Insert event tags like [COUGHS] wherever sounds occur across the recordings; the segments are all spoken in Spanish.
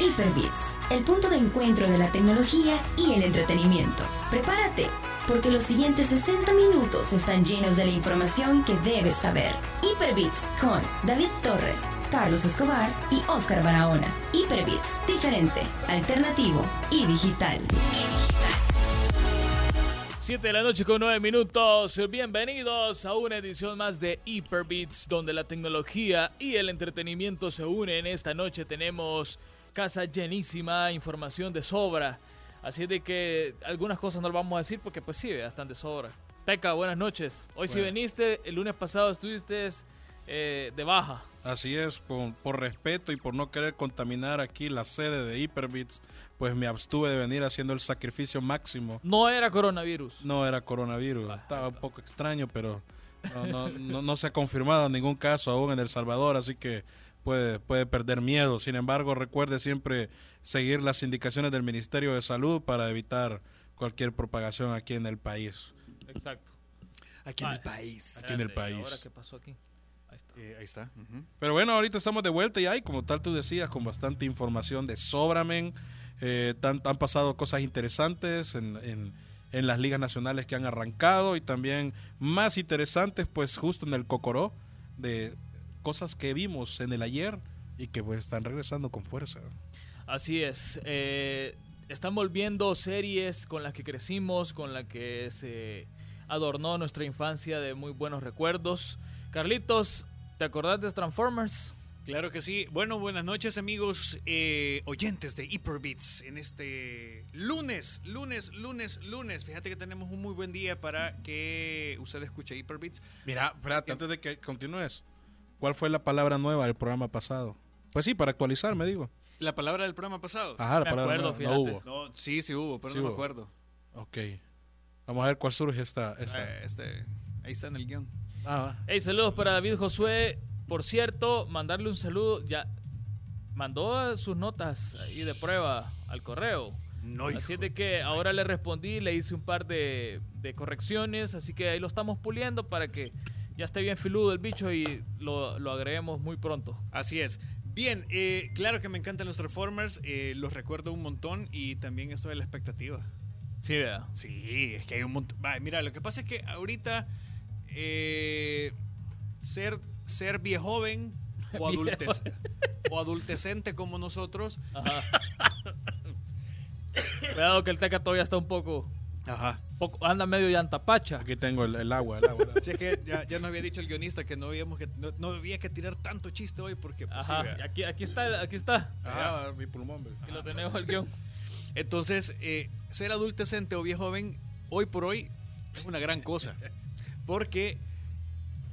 Hyperbits, el punto de encuentro de la tecnología y el entretenimiento. Prepárate, porque los siguientes 60 minutos están llenos de la información que debes saber. Hyperbits con David Torres, Carlos Escobar y Oscar Barahona. Hyperbits, diferente, alternativo y digital. 7 de la noche con 9 minutos. Bienvenidos a una edición más de Hyperbeats, donde la tecnología y el entretenimiento se unen. Esta noche tenemos casa llenísima, información de sobra. Así de que algunas cosas no las vamos a decir porque pues sí, están de sobra. Peca, buenas noches. Hoy sí veniste, el lunes pasado estuviste eh, de baja. Así es, por, por, respeto y por no querer contaminar aquí la sede de Hyperbits, pues me abstuve de venir haciendo el sacrificio máximo. No era coronavirus. No era coronavirus. Estaba un poco extraño, pero no, no, no, se ha confirmado ningún caso aún en El Salvador, así que puede, puede perder miedo. Sin embargo, recuerde siempre seguir las indicaciones del Ministerio de Salud para evitar cualquier propagación aquí en el país. Exacto. Aquí en el país. Aquí en el país. ¿Ahora qué pasó aquí? Ahí está. Pero bueno, ahorita estamos de vuelta y hay, como tal tú decías, con bastante información de Sobramen. Eh, han pasado cosas interesantes en, en, en, las ligas nacionales que han arrancado y también más interesantes, pues justo en el Cocoró, de cosas que vimos en el ayer y que pues están regresando con fuerza. Así es. Eh, están volviendo series con las que crecimos, con las que se adornó nuestra infancia de muy buenos recuerdos. Carlitos, ¿Te acordás de Transformers? Claro que sí. Bueno, buenas noches amigos eh, oyentes de Hyperbeats en este lunes, lunes, lunes, lunes. Fíjate que tenemos un muy buen día para que usted escuche Hyperbeats. Mira, espérate, antes de que continúes, ¿cuál fue la palabra nueva del programa pasado? Pues sí, para actualizar, me digo. ¿La palabra del programa pasado? Ajá, la palabra acuerdo, nueva. No hubo. No, sí, sí hubo, pero no me acuerdo. Ok. Vamos a ver cuál surge esta. esta. Eh, este, ahí está en el guion. Ah, hey, saludos para David Josué. Por cierto, mandarle un saludo. Ya mandó sus notas ahí de prueba al correo. No, así de que ahora le respondí, le hice un par de, de, correcciones, así que ahí lo estamos puliendo para que ya esté bien filudo el bicho y lo, lo agreguemos muy pronto. Así es. Bien, eh, claro que me encantan los Reformers, eh, los recuerdo un montón y también estoy de la expectativa. Sí, ¿verdad? Sí, es que hay un montón. Mira, lo que pasa es que ahorita eh, ser, ser viejoven o, [LAUGHS] adultes, o adultecente como nosotros. Ajá. Cuidado que el Teca todavía está un poco. Ajá. Poco, anda medio llantapacha. Aquí tengo el, el agua, el agua. Sí, es que ya, ya, nos había dicho el guionista que no, habíamos que, no, no había que tirar tanto chiste hoy porque. Pues, Ajá. sí, aquí, aquí está, aquí está. Ajá, mi pulmón. Aquí lo tenemos el guion. Entonces, eh, ser adultecente o viejo joven, hoy por hoy, es una gran cosa. Porque,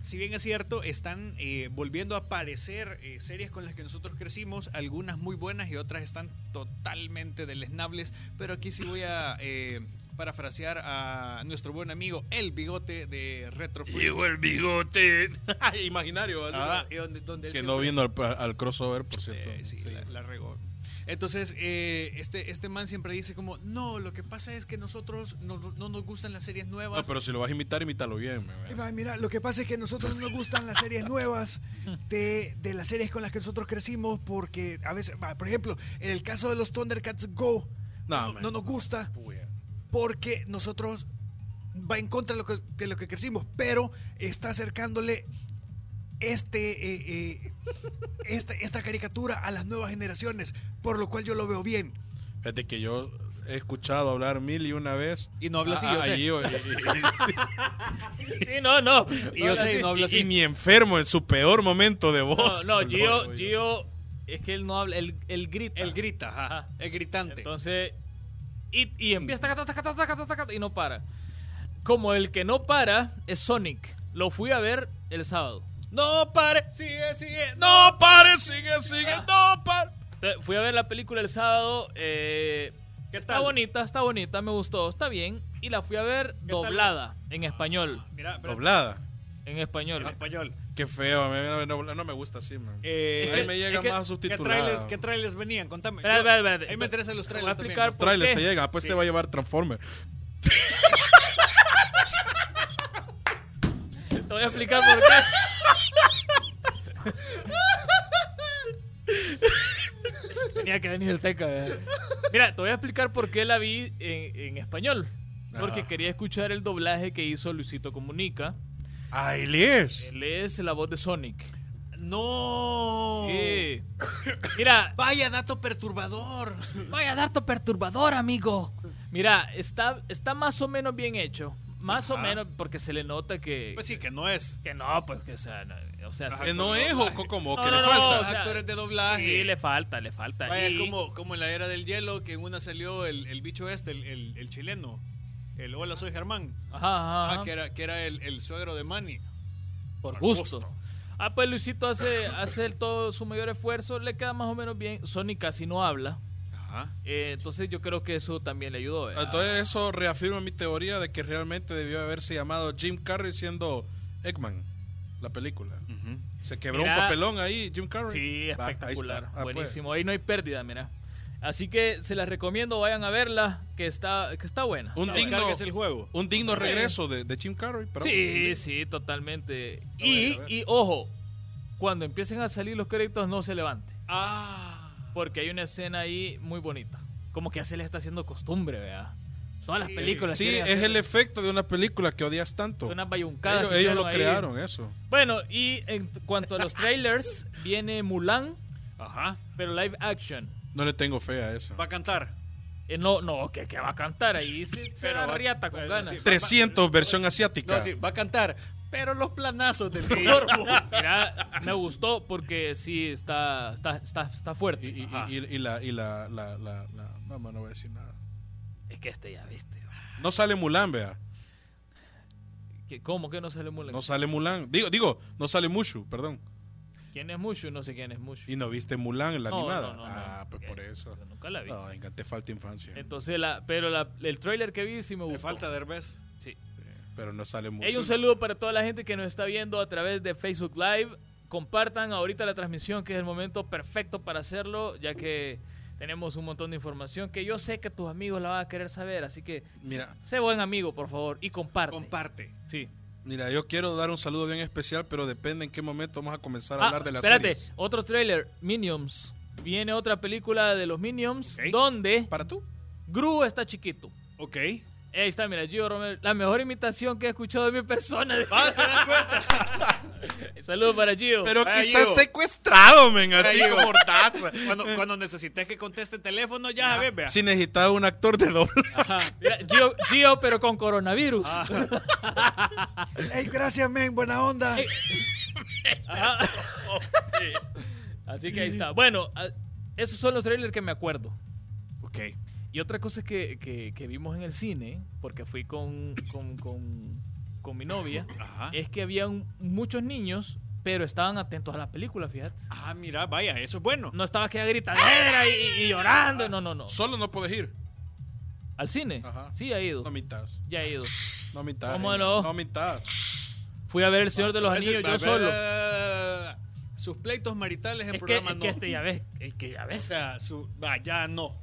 si bien es cierto, están eh, volviendo a aparecer eh, series con las que nosotros crecimos, algunas muy buenas y otras están totalmente deleznables. Pero aquí sí voy a eh, parafrasear a nuestro buen amigo El Bigote de Retro Llegó el bigote. [LAUGHS] Imaginario. Ah, donde, donde que no vino al, al, crossover, por cierto. sí, sí. La, la regó. Entonces, eh, este, este man siempre dice como, no, lo que pasa es que nosotros no, no nos gustan las series nuevas. No, pero si lo vas a imitar, imítalo bien. Mira, mira, lo que pasa es que a nosotros no nos gustan las series nuevas de, de, las series con las que nosotros crecimos porque a veces, por ejemplo, en el caso de los Thundercats Go, no, no, no nos gusta porque nosotros va en contra de lo que, de lo que crecimos, pero está acercándole este, eh, eh, esta, esta caricatura a las nuevas generaciones, por lo cual yo lo veo bien. Fíjate que yo he escuchado hablar mil y una vez. Y no habla así, yo sé. Gio, y, [LAUGHS] sí, no, no. Y yo sé, no habla así. Y ni enfermo en su peor momento de voz. No, no, [LAUGHS] Gio, Gio es que él no habla, él, él grita. Él grita, ajá. El gritante. Entonces, y, y empieza y no para. Como el que no para es Sonic. Lo fui a ver el sábado. No pare, sigue, sigue. No pare, sigue, sigue. No pare. Fui a ver la película el sábado. Eh, ¿Qué está tal? bonita, está bonita, me gustó, está bien. Y la fui a ver doblada en español. Mira, mira, Doblada. En español. en español. Qué feo, a mí no, no, no me gusta así, man. Eh, Ahí me llega es que- más ¿Qué subtitulado. trailers, ¿Qué trailers venían? Contame. Espera, Yo- espera, espera. Ahí me interesan los Te voy a trailers explicar también. por Trailers qué. te llega, pues Sí. te va a llevar Transformer. Te voy a explicar por qué. Tenía que venir el teca. Mira, te voy a explicar por qué la vi en, español. Porque quería escuchar el doblaje que hizo Luisito Comunica. Ah, él es. Él es la voz de Sonic. No. Mira. Vaya dato perturbador. Vaya dato perturbador, amigo. Mira, está, está más o menos bien hecho. Más o menos, porque se le nota que. Pues sí, que no es. Que no, pues que sea. No, o sea, que no es o como que le falta. actores de doblaje. Sí, le falta, le falta. Vaya, como, como en la era del hielo, que en una salió el, el bicho este, el, el, chileno. El Hola, soy Germán. Ajá, ajá. Ah, que era, que era el, el suegro de Manny. Por gusto. Ah, pues Luisito hace, hace todo su mayor esfuerzo, le queda más o menos bien. Sony casi no habla. Eh, entonces yo creo que eso también le ayudó. Entonces eso reafirma mi teoría de que realmente debió haberse llamado Jim Carrey siendo Eggman, la película. Se quebró un papelón ahí, Jim Carrey. Sí, espectacular. Ah, pues. Buenísimo. Ahí no hay pérdida, mira. Así que se las recomiendo, vayan a verla, que está, que está buena. Un digno, es el juego. Un digno regreso de, Jim Carrey. sí, sí, totalmente. Y, y ojo, cuando empiecen a salir los créditos no se levante. Ah porque hay una escena ahí muy bonita. Como que ya se le está haciendo costumbre, vea. Todas las películas. Sí, es el efecto de una película que odias tanto. Una bayuncada. Ellos, ellos lo crearon, eso. Bueno, y en cuanto a los trailers, [LAUGHS] viene Mulan. Ajá. Pero live action. No le tengo fe a eso. ¿Va a cantar? Eh, no, no, que, va a cantar ahí. [LAUGHS] Se, se da riata con ganas. 300 versión asiática. No, sí, va a cantar pero los planazos del [LAUGHS] Mira, me gustó porque sí está, está, está, fuerte. Y, y, la, y la, la, la, no, no voy a decir nada. Es que este ya viste. No sale Mulan, vea. ¿Cómo que no sale Mulan? No sale Mulan. Digo, digo, no sale Mushu, perdón. ¿Quién es Mushu? No sé quién es Mushu. ¿Y no viste Mulan, la animada? ah, pues por eso. Nunca la vi. No, venga, te falta infancia. Entonces, la, pero la, el trailer que vi sí me gustó. Te falta Derbez. Sí pero no sale mucho. Hay un saludo para toda la gente que nos está viendo a través de Facebook Live. Compartan ahorita la transmisión, que es el momento perfecto para hacerlo, ya que tenemos un montón de información que yo sé que tus amigos la van a querer saber. Así que Mira, sé buen amigo, por favor, y comparte. Comparte. Sí. Mira, yo quiero dar un saludo bien especial, pero depende en qué momento vamos a comenzar a ah, hablar de la Espérate, otro trailer, Minions. Viene otra película de los Minions, donde... ¿Para tú? Gru está chiquito. Ok. Ahí está, mira, Gio Romero, la mejor imitación que he escuchado de mi persona. [LAUGHS] [LAUGHS] Saludos para Gio. Pero quizás secuestrado, men, así como mortaza. [LAUGHS] Cuando, cuando necesites que conteste el teléfono, ya, ve, vea. Si necesitas un actor de doble. Mira, Gio, Gio, pero con coronavirus. Ah. Ey, gracias, men, buena onda. Así que ahí está. Bueno, ah, esos son los trailers que me acuerdo. Ok. Y otra cosa que, que, vimos en el cine, porque fui con, con, mi novia, es que había muchos niños, pero estaban atentos a la película, fíjate. Ah, mira, vaya, eso es bueno. No estaba que gritadera y, y, llorando, no, no, no. Solo no puedes ir. ¿Al cine? Ajá. Sí, ha ido. No mitad. Ya ha ido. No mitad. ¿Cómo no? No mitad. Fui a ver El Señor de los Anillos yo solo. Sus pleitos maritales en programa que, es que este ya ves, es que ya ves. O sea, su, vaya, no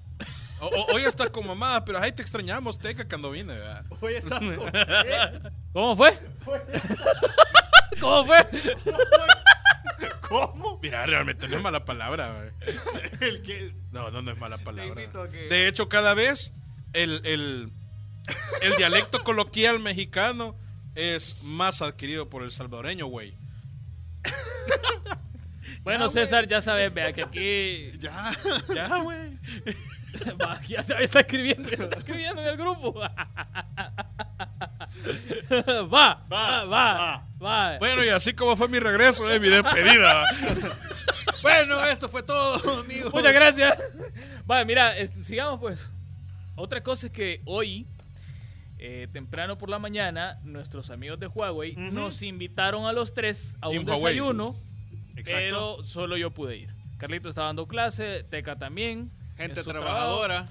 hoy estás con mamá, pero ahí te extrañamos, Teca, cuando vine. Hoy estás [LAUGHS] ¿Cómo fue? [LAUGHS] ¿Cómo fue? ¿Cómo? Mira, realmente no es mala palabra. No, no, no es mala palabra. De hecho, cada vez el, el, el dialecto coloquial mexicano es más adquirido por el salvadoreño, güey. Bueno, César, ya sabes, vea que aquí. Ya, ya, güey. [LAUGHS] ya está escribiendo, está escribiendo en el grupo. [LAUGHS] va, va, va, va, Bueno, y así como fue mi regreso, eh, mi despedida. [LAUGHS] bueno, esto fue todo, amigos. Muchas gracias. Va, mira, este, sigamos pues. Otra cosa es que hoy, eh, temprano por la mañana, nuestros amigos de Huawei nos invitaron a los tres a un desayuno. Pero solo yo pude ir. Carlito estaba dando clase, Teca también. Gente trabajadora.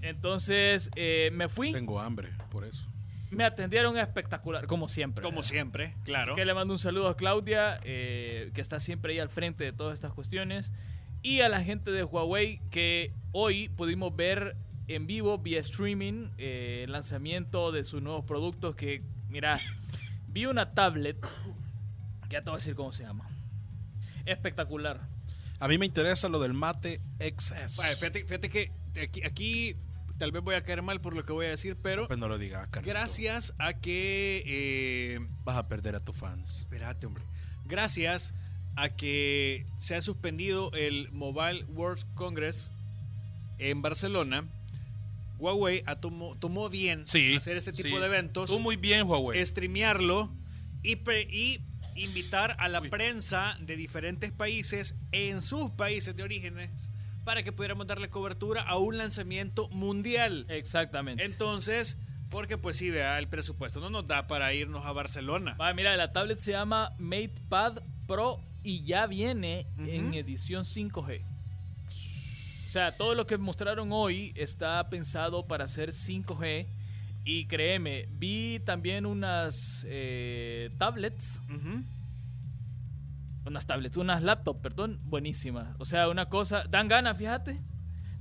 Entonces eh, me fui. Tengo hambre, por eso. Me atendieron espectacular, como siempre. Como siempre, claro. que le mando un saludo a Claudia, eh, que está siempre ahí al frente de todas estas cuestiones. Y a la gente de Huawei, que hoy pudimos ver en vivo, vía streaming, eh, el lanzamiento de sus nuevos productos. Que, mira, vi una tablet, que ya te voy a decir cómo se llama. Espectacular A mí me interesa lo del Mate XS. fíjate, que aquí, tal vez voy a caer mal por lo que voy a decir, pero. Pues no lo digas, Gracias a que. Eh, Vas a perder a tus fans. Espérate, hombre. Gracias a que se ha suspendido el Mobile World Congress en Barcelona. Huawei tomó, tomó bien hacer este tipo de eventos. Tú muy bien, Huawei. Streamearlo y, y invitar a la prensa de diferentes países en sus países de orígenes para que pudiéramos darle cobertura a un lanzamiento mundial. Exactamente. Entonces, porque pues sí, vea, el presupuesto no nos da para irnos a Barcelona. mira, la tablet se llama MatePad Pro y ya viene en edición 5G. O sea, todo lo que mostraron hoy está pensado para ser 5G y créeme, vi también unas eh, tablets. Unas tablets, unas laptops, perdón, buenísimas. O sea, una cosa, dan ganas, fíjate.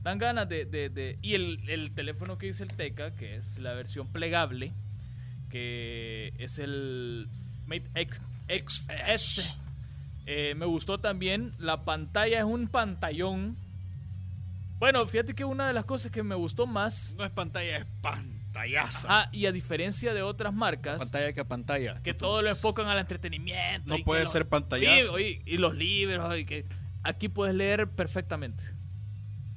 Dan ganas de... de, y el, teléfono que dice el Teca, que es la versión plegable, que es el Mate X, XS. Eh, me gustó también. La pantalla es un pantallón. Bueno, fíjate que una de las cosas que me gustó más... No es pantalla, es pan Ah, y a diferencia de otras marcas. Pantalla que pantalla. Que todo lo enfocan al entretenimiento. No puede ser pantallazo. Y, y, los libros. Y que aquí puedes leer perfectamente.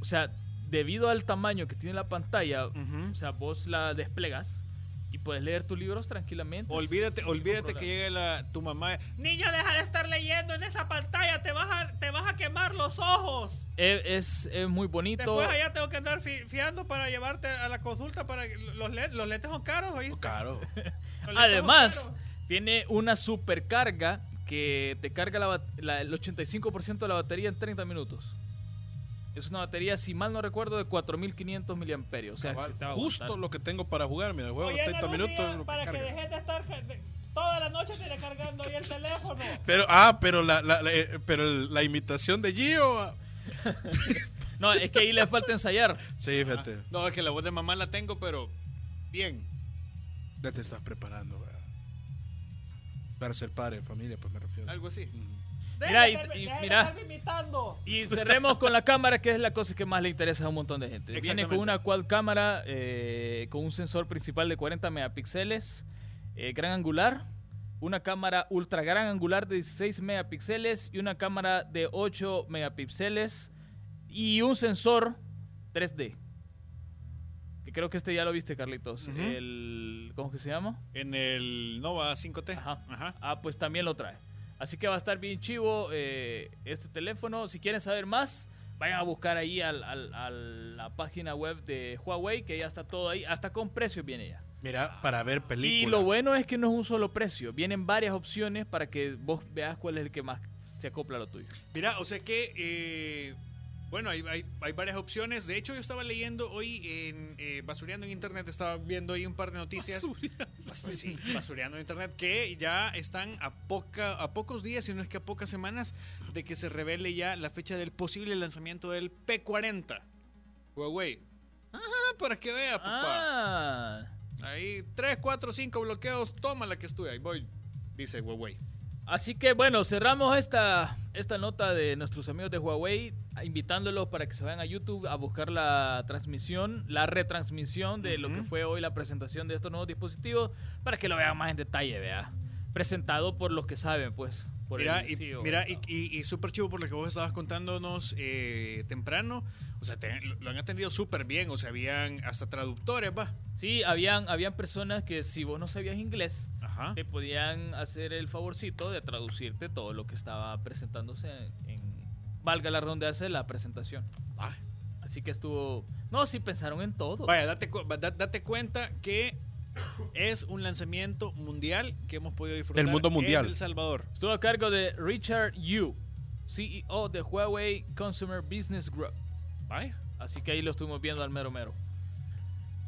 O sea, debido al tamaño que tiene la pantalla, o sea, vos la desplegas y puedes leer tus libros tranquilamente. Olvídate, olvídate que llegue la, tu mamá. Niño, deja de estar leyendo en esa pantalla, te vas a, te vas a quemar los ojos. Es, muy bonito. Después allá tengo que andar fiando para llevarte a la consulta para los, los lentes son caros, ¿oíste? Caro. [LAUGHS] Además, tiene una supercarga que te carga el 85% de la batería en 30 minutos. Es una batería, si mal no recuerdo, de 4500 miliamperios. O sea, justo lo que tengo para jugar. Mira, juego 30 minutos. Para que, dejes de estar toda la noche tiene cargando ahí el teléfono. Pero, ah, pero la, la, eh, pero la imitación de Gio. Ah. no, es que ahí le falta ensayar. Sí, fíjate. no, es que la voz de mamá la tengo, pero bien. Ya te estás preparando, Para ser padre familia, pues me refiero. Algo así. Mira, y, mira, y cerremos con la cámara, que es la cosa que más le interesa a un montón de gente. Viene con una quad cámara, eh, con un sensor principal de 40 megapíxeles, eh, gran angular, una cámara ultra gran angular de 16 megapíxeles y una cámara de 8 megapíxeles y un sensor 3D. Que creo que este ya lo viste, Carlitos. el, ¿Cómo que se llama? En el Nova 5T. Ajá. Ah, pues también lo trae. Así que va a estar bien chivo eh, este teléfono. Si quieren saber más, vayan a buscar ahí a la página web de Huawei, que ya está todo ahí. Hasta con precios viene ya. Mira, para ver películas. Y lo bueno es que no es un solo precio. Vienen varias opciones para que vos veas cuál es el que más se acopla a lo tuyo. Mira, o sea que eh, bueno, hay, hay, varias opciones. De hecho, yo estaba leyendo hoy en eh, Basureando en Internet, estaba viendo ahí un par de noticias. Pues sí, Basureando en Internet, que ya están a, poca, a pocos días, si no es que a pocas semanas, de que se revele ya la fecha del posible lanzamiento del P40. Huawei. Ajá, para que vea, papá. Ah. Ahí, 3, 4, 5 bloqueos, toma la que estoy, ahí voy, dice Huawei. Así que bueno, cerramos esta, esta nota de nuestros amigos de Huawei, invitándolos para que se vayan a YouTube a buscar la transmisión, la retransmisión de lo que fue hoy la presentación de estos nuevos dispositivos, para que lo vean más en detalle, vea. Presentado por los que saben, pues. Por mira, y, mira y, y, súper chivo por lo que vos estabas contándonos eh, temprano. O sea, lo han atendido súper bien. O sea, habían hasta traductores, va. Sí, habían, habían personas que si vos no sabías inglés, te podían hacer el favorcito de traducirte todo lo que estaba presentándose en, valga la redundancia, la presentación. Así que estuvo... No, sí pensaron en todo. Vaya, date, date cuenta que es un lanzamiento mundial que hemos podido disfrutar el mundo mundial. en El Salvador. Estuvo a cargo de Richard Yu, CEO de Huawei Consumer Business Group. Así que ahí lo estuvimos viendo al mero mero.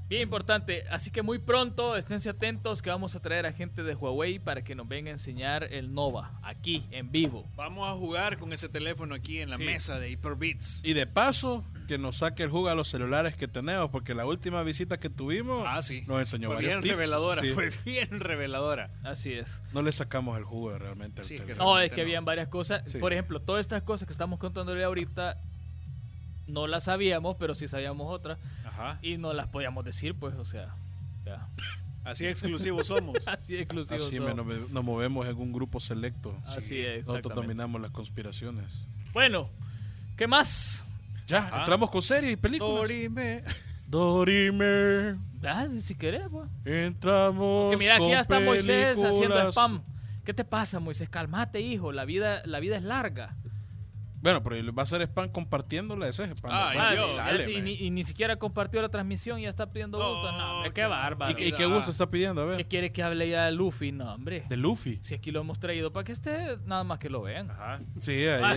Bien importante, así que muy pronto esténse atentos que vamos a traer a gente de Huawei para que nos venga a enseñar el Nova aquí en vivo. Vamos a jugar con ese teléfono aquí en la mesa de Hyperbits. Y de paso, que nos saque el jugo a los celulares que tenemos, porque la última visita que tuvimos ah, sí. nos enseñó fue bien reveladora, fue bien reveladora. Así es. No le sacamos el jugo realmente. no, es que habían varias cosas. Por ejemplo, todas estas cosas que estamos contándole ahorita no las sabíamos, pero sí sabíamos otras. Ajá. Y no las podíamos decir, pues, o sea, Así exclusivos somos. [LAUGHS] Así exclusivos Así somos. nos movemos en un grupo selecto. Así es. Nosotros dominamos las conspiraciones. Bueno, ¿qué más? Ya, entramos con series y películas. Dorime. Dorime. Ah, si querés, pues. Entramos. Porque mira, aquí ya está Moisés haciendo spam. ¿Qué te pasa, Moisés? Calmate, hijo. La vida, la vida es larga. Bueno, pero va a ser spam compartiéndola, ese es spam. y, ni, siquiera compartió la transmisión y ya está pidiendo gusto. no, hombre, qué bárbaro. ¿Y, qué gusto está pidiendo? A ver. ¿Qué quiere que hable ya de Luffy? No, hombre. ¿De Luffy? Si aquí lo hemos traído para que esté, nada más que lo vean. Ajá. Sí, ahí. Ah.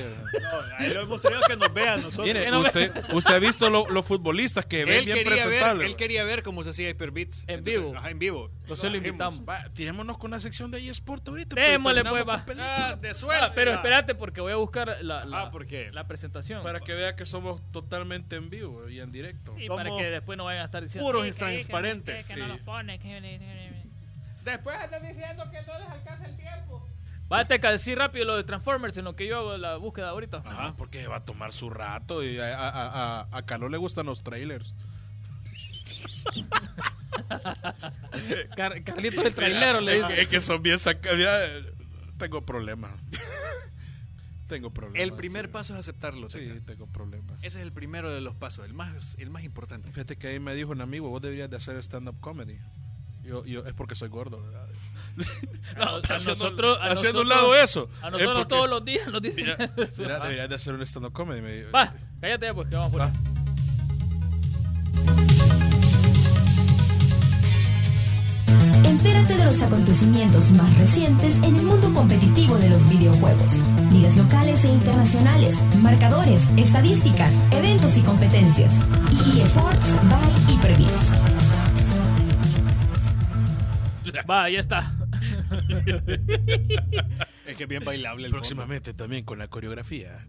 ahí lo hemos traído que nos vean nosotros. Mire, usted, usted ha visto los futbolistas que ven bien presentables. él quería ver cómo se hacía Hyperbits. En vivo. Ajá, en vivo. Nosotros lo invitamos. tirémonos con la sección de eSport ahorita. Pues, Démosle, pues, va. Ah, de suerte. Ah, pero espérate, porque voy a buscar la, la, la presentación para que vea que somos totalmente en vivo y en directo. Y para que después no vayan a estar diciendo. Puros transparentes. Que, no los pone, Después están diciendo que no les alcanza el tiempo. Vate a decir rápido lo de Transformers en lo que yo hago la búsqueda ahorita. Ajá, porque va a tomar su rato y a, a, a, Carlos le gustan los trailers. [LAUGHS] Carlitos el trailero le dice. Es que son bien sacados. Tengo problemas. Tengo problemas. El primer paso es aceptarlo. Sí, tengo problemas. Ese es el primero de los pasos, el más, el más importante. Fíjate que ahí me dijo un amigo, vos deberías de hacer stand-up comedy. Yo, yo, es porque soy gordo, ¿verdad? [LAUGHS] no, a, haciendo, nosotros, haciendo un lado eso. A nosotros todos los días nos dicen. [LAUGHS] Mira, deberías de hacer un stand-up comedy. Me, Va, cállate pues, que vamos por ahí. Entérate de los acontecimientos más recientes en el mundo competitivo de los videojuegos. Ligas locales e internacionales, marcadores, estadísticas, eventos y competencias. eSports by Hyperbits. Va, ya está. es que bien bailable el Próximamente también con la coreografía.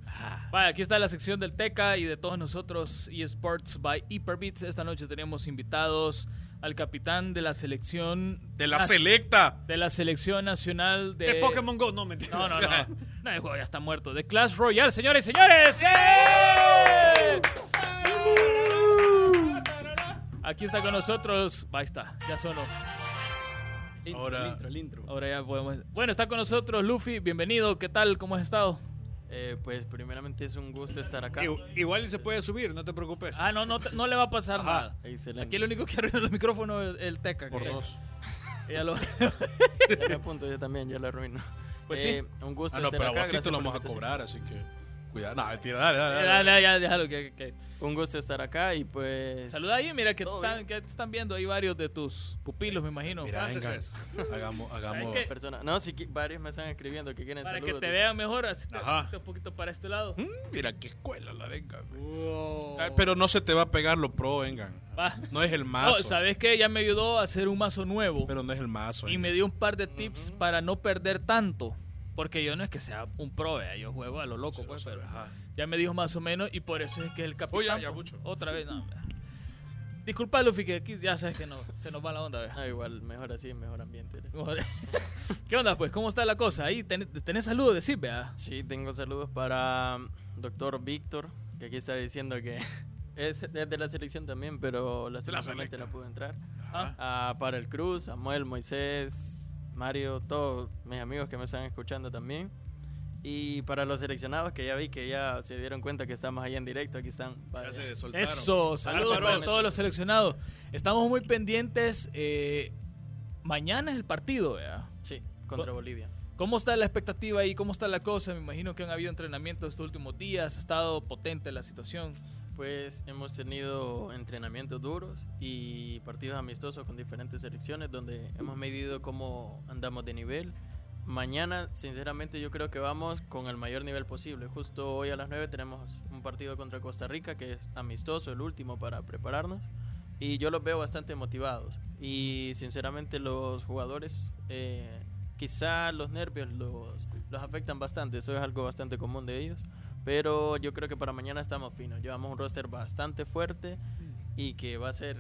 Va, aquí está la sección del Teca y de todos nosotros eSports by Hyperbits. Esta noche tenemos invitados al capitán de la selección. De la selecta. De la selección nacional de. De Pokémon Go, no mentira. No, no, no. [LAUGHS] no el juego ya está muerto. De Clash Royale, señores y señores. Aquí está con nosotros. Ahí está, ya sonó. Ahora, Ahora ya podemos. Bueno, está con nosotros Luffy. Bienvenido. ¿Qué tal? ¿Cómo has estado? Eh, pues primeramente es un gusto estar acá. Igual se puede subir, no te preocupes. Ah, no, no, no le va a pasar nada. Aquí el único que arruina los micrófonos es el Teca. Por dos. [LAUGHS] Ya lo... ya punto, yo también, ya lo arruino. Pues sí. Eh, un gusto ah, no, estar pero acá. a vos sí te lo vamos a cobrar, así que... Cuidado, no, tira, dale, dale. dale, dale. Ya, déjalo que, que, Un gusto estar acá y pues. Saluda ahí, mira que te, están, que te están viendo ahí varios de tus pupilos, me imagino. Mira, venga, [LAUGHS] hagamos, hagamos. Persona. No, si varios me están escribiendo que quieren Para saludos. que te vean mejor, así te, un poquito para este lado. Mm, mira qué escuela la venga. pero no se te va a pegar lo pro, vengan. No es el mazo. No, ¿sabes qué? Ya me ayudó a hacer un mazo nuevo. Pero no es el mazo. Y me dio un par de tips para no perder tanto. Porque yo no es que sea un pro, yo juego a lo loco, pues, pero ya me dijo más o menos y por eso es que es el capitán. ya, mucho. Otra vez, no. Disculpa, Luffy, que aquí ya sabes que no, se nos va la onda. Ah, igual, mejor así, mejor ambiente. [LAUGHS] ¿Qué onda, pues? ¿Cómo está la cosa? Ahí tenés, saludos, decir, vea. Sí, tengo saludos para um, doctor Víctor, que aquí está diciendo que [LAUGHS] es, de la selección también, pero la selección la pudo entrar. Ah, para el Cruz, Samuel, Moisés, Mario, todos mis amigos que me están escuchando también. Y para los seleccionados que ya vi que ya se dieron cuenta que estamos ahí en directo, aquí están. Eso, saludos para todos los seleccionados. Estamos muy pendientes. Eh, mañana es el partido, ¿verdad? Sí, contra Bolivia. ¿Cómo está la expectativa ahí? ¿Cómo está la cosa? Me imagino que han habido entrenamientos estos últimos días. Ha estado potente la situación. Pues hemos tenido entrenamientos duros y partidos amistosos con diferentes selecciones donde hemos medido cómo andamos de nivel. Mañana, sinceramente, yo creo que vamos con el mayor nivel posible. Justo hoy a las 9 tenemos un partido contra Costa Rica que es amistoso, el último para prepararnos. Y yo los veo bastante motivados. Y sinceramente los jugadores, eh, quizá los nervios los, los afectan bastante. Eso es algo bastante común de ellos Pero yo creo que para mañana estamos finos. Llevamos un roster bastante fuerte y que va a ser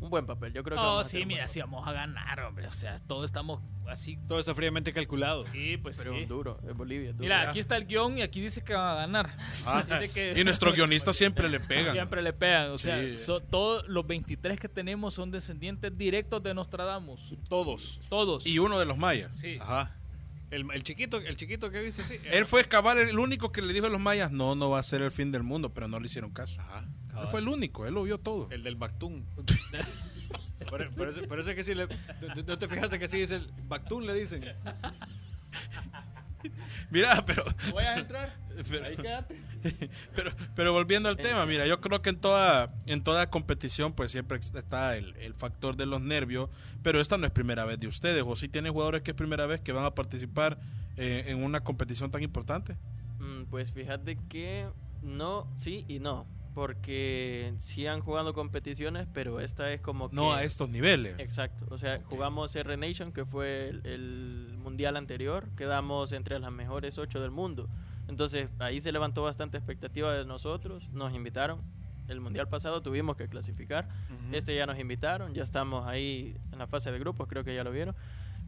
un buen papel. Yo creo que. Oh, sí, mira, si vamos a ganar, hombre. O sea, todos estamos así. Todo está fríamente calculado. Sí, pues Pero sí. duro, es Bolivia. duro. Mira, aquí está el guion y aquí dice que van a ganar. Ah, [LAUGHS] que- y nuestros guionistas siempre le pegan. Siempre le pegan. O sea, Sí. son- todos los 23 que tenemos son descendientes directos de Nostradamus. Todos. Todos. Y uno de los mayas. Sí. Ajá. El, el chiquito, el chiquito que viste, sí. Él fue cabal el único que le dijo a los mayas, no, no va a ser el fin del mundo, pero no le hicieron caso. Ajá. Él fue el único, él lo vio todo. El del Bactún. [LAUGHS] Por, por eso, por eso es que sí le, ¿no- ¿No te fijaste que sí dice el Bactún le dicen? [LAUGHS] Mira, pero, ¿Voy a entrar? pero, Ahí quédate. [LAUGHS] pero, pero volviendo al tema, mira, yo creo que en toda, en toda competición pues siempre está el, el factor de los nervios, pero esta no es primera vez de ustedes, o si tienen jugadores que es primera vez que van a participar eh, en una competición tan importante. Mm, Pues fíjate que no, sí y no. Porque sí han jugado competiciones, pero esta es como que... No a estos niveles. Exacto. O sea, jugamos R Nation, que fue el, el mundial anterior. Quedamos entre las mejores ocho del mundo. Entonces, ahí se levantó bastante expectativa de nosotros. Nos invitaron. El mundial pasado tuvimos que clasificar. Este ya nos invitaron. Ya estamos ahí en la fase de grupos, creo que ya lo vieron.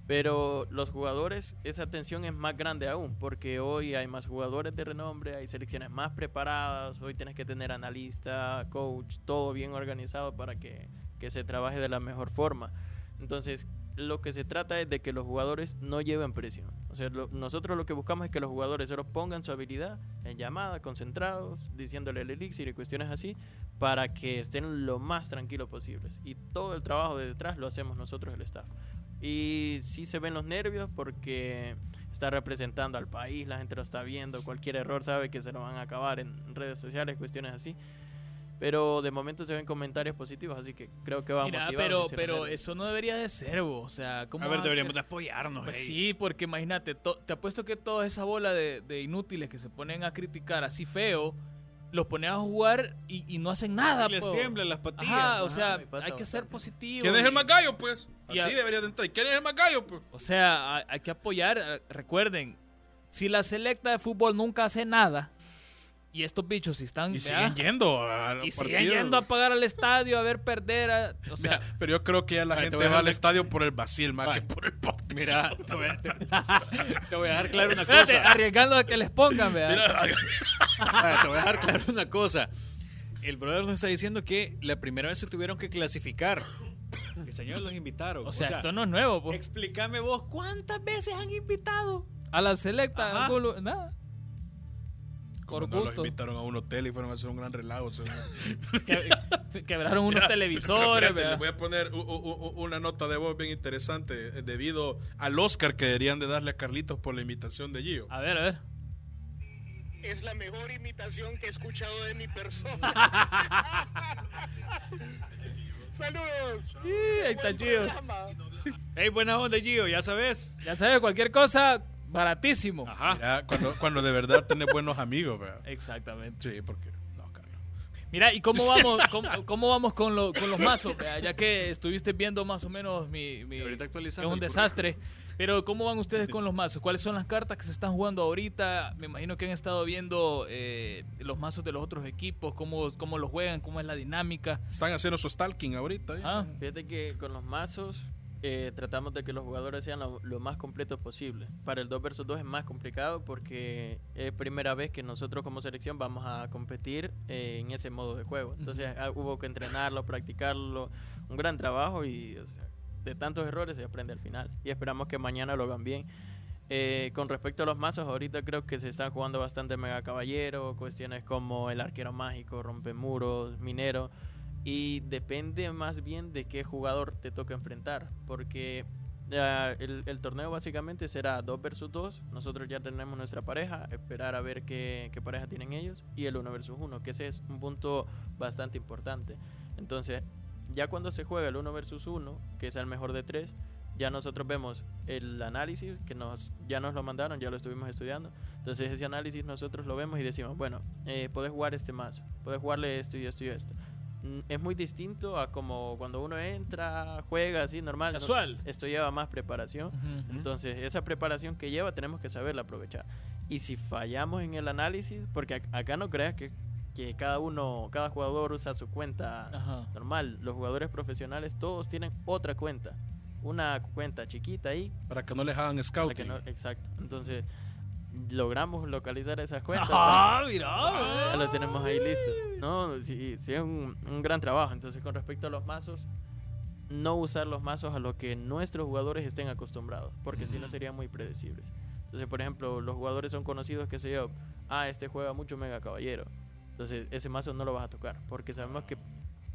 Pero los jugadores, esa tensión es más grande aún, porque hoy hay más jugadores de renombre, hay selecciones más preparadas, hoy tienes que tener analista, coach, todo bien organizado para que, que se trabaje de la mejor forma. Entonces, lo que se trata es de que los jugadores no lleven presión. O sea, lo- nosotros lo que buscamos es que los jugadores solo pongan su habilidad en llamada, concentrados, diciéndole el elixir y cuestiones así, para que estén lo más tranquilos posibles. Y todo el trabajo de detrás lo hacemos nosotros, el staff. Y sí se ven los nervios porque está representando al país, la gente lo está viendo, cualquier error sabe que se lo van a acabar en redes sociales, cuestiones así. Pero de momento se ven comentarios positivos, así que creo que va a motivar, pero, pero eso no debería de ser, bo. o sea, ¿cómo A ver, deberíamos de querer- apoyarnos. Pues ey. sí, porque imagínate, to- te apuesto que toda esa bola de, de inútiles que se ponen a criticar así feo, los ponen a jugar y, y no hacen nada. Y les po. tiemblan las patillas. Ajá, o sea, hay que ser positivo. ¿Quién es el más gallo, pues? Así a- debería de entrar. ¿Y quién es el más gallo, pues? O sea, hay, que apoyar. Recuerden, si la selecta de fútbol nunca hace nada y estos bichos si están Y ¿verdad? siguen yendo a y siguen yendo a pagar al estadio a ver perder, a- o sea, Mira, pero yo creo que ya la Ay, gente va al estadio por el vacil más Ay. que por el partido. Mira, te voy, a, te- [LAUGHS] te voy a dejar claro una espérate, cosa. arriesgando a que les pongan, ¿verdad? Mira, te voy a dejar claro una cosa. El brother nos está diciendo que la primera vez se tuvieron que clasificar. Que señores los invitaron. o sea, esto no es nuevo, po. Explícame vos, ¿cuántas veces han invitado? a la selecta, nada. Como Por no los invitaron a un hotel y fueron a hacer un gran relajo. o sea, [LAUGHS] Que- se quebraron unos Mira, televisores, les voy a poner u- u- u- una nota de voz bien interesante eh, debido al Oscar que deberían de darle a Carlitos por la invitación de Gio. A ver, a ver. es la mejor imitación que he escuchado de mi persona. [LAUGHS] [LAUGHS] Saludos. Sí, ahí está programa. Hey, buena onda, Gio, ya sabes. Ya sabes, cualquier cosa, baratísimo. Ajá. Mira, cuando, cuando de verdad tenés buenos amigos, ¿verdad? Exactamente. Sí, porque no, Carlos. Mira, ¿y cómo [LAUGHS] vamos, cómo, cómo vamos con, lo- con los mazos? vea? Ya que estuviste viendo más o menos mi... mi- Ahorita es actualizando un el desastre. Pero ¿cómo van ustedes con los mazos? ¿Cuáles son las cartas que se están jugando ahorita? Me imagino que han estado viendo eh, los mazos de los otros equipos, cómo, cómo los juegan, cómo es la dinámica. Están haciendo su stalking ahorita. ¿eh? Ah, Fíjate que con los mazos eh, tratamos de que los jugadores sean lo, lo más completos posible. Para el 2 versus 2 es más complicado porque es primera vez que nosotros como selección vamos a competir eh, en ese modo de juego. Entonces ah, hubo que entrenarlo, practicarlo, un gran trabajo y o sea, de tantos errores se aprende al final. Y esperamos que mañana lo hagan bien. Eh, con respecto a los mazos, ahorita creo que se están jugando bastante Mega Caballero, cuestiones como el arquero mágico, rompemuros, minero. Y depende más bien de qué jugador te toca enfrentar. Porque ya, el, torneo básicamente será 2 versus 2. Nosotros ya tenemos nuestra pareja. Esperar a ver qué, pareja tienen ellos. Y el 1 versus 1, que ese es un punto bastante importante. Entonces, ya cuando se juega el 1 versus 1, que es el mejor de 3, ya nosotros vemos el análisis que nos ya nos lo mandaron, ya lo estuvimos estudiando. Entonces ese análisis nosotros lo vemos y decimos, bueno, eh, puedes jugar este mazo, puedes jugarle esto y esto y esto. Mm, Es muy distinto a como cuando uno entra, juega así normal. no Casual. esto lleva más preparación. Entonces, esa preparación que lleva tenemos que saberla aprovechar. Y si fallamos en el análisis, porque acá no creas que, que cada uno, cada jugador usa su cuenta normal. Los jugadores profesionales todos tienen otra cuenta. Una cuenta chiquita ahí. Para que no les hagan scouting. exacto. Entonces, logramos localizar esas cuentas. [LAUGHS] ¡Ah, mira! Ya los tenemos ahí listos. No, sí, sí es un, un, gran trabajo. Entonces, con respecto a los mazos, no usar los mazos a lo que nuestros jugadores estén acostumbrados, porque si no serían muy predecibles. Entonces, por ejemplo, los jugadores son conocidos, que sé yo, ah, este juega mucho Mega Caballero. Entonces, ese mazo no lo vas a tocar, porque sabemos que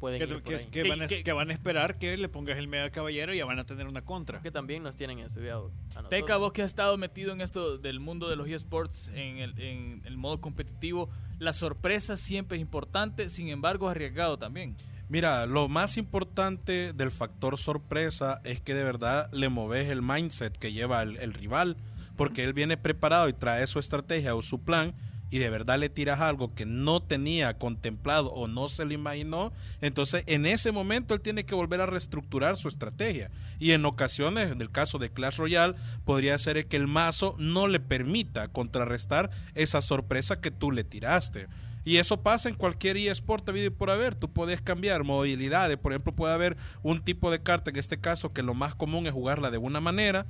pueden que, ir que, van a, que, van a, esperar que le pongas el Mega Caballero y ya van a tener una contra. Que también nos tienen estudiado. Teca, vos que has estado metido en esto del mundo de los eSports en el, en el modo competitivo, la sorpresa siempre es importante, sin embargo, arriesgado también. Mira, lo más importante del factor sorpresa es que de verdad le moves el mindset que lleva el, rival, porque él viene preparado y trae su estrategia o su plan y de verdad le tiras algo que no tenía contemplado o no se le imaginó, entonces en ese momento él tiene que volver a reestructurar su estrategia. Y en ocasiones, en el caso de Clash Royale, podría ser que el mazo no le permita contrarrestar esa sorpresa que tú le tiraste. Y eso pasa en cualquier eSport video por haber. Tú puedes cambiar movilidades. Por ejemplo, puede haber un tipo de carta, en este caso, que lo más común es jugarla de una manera,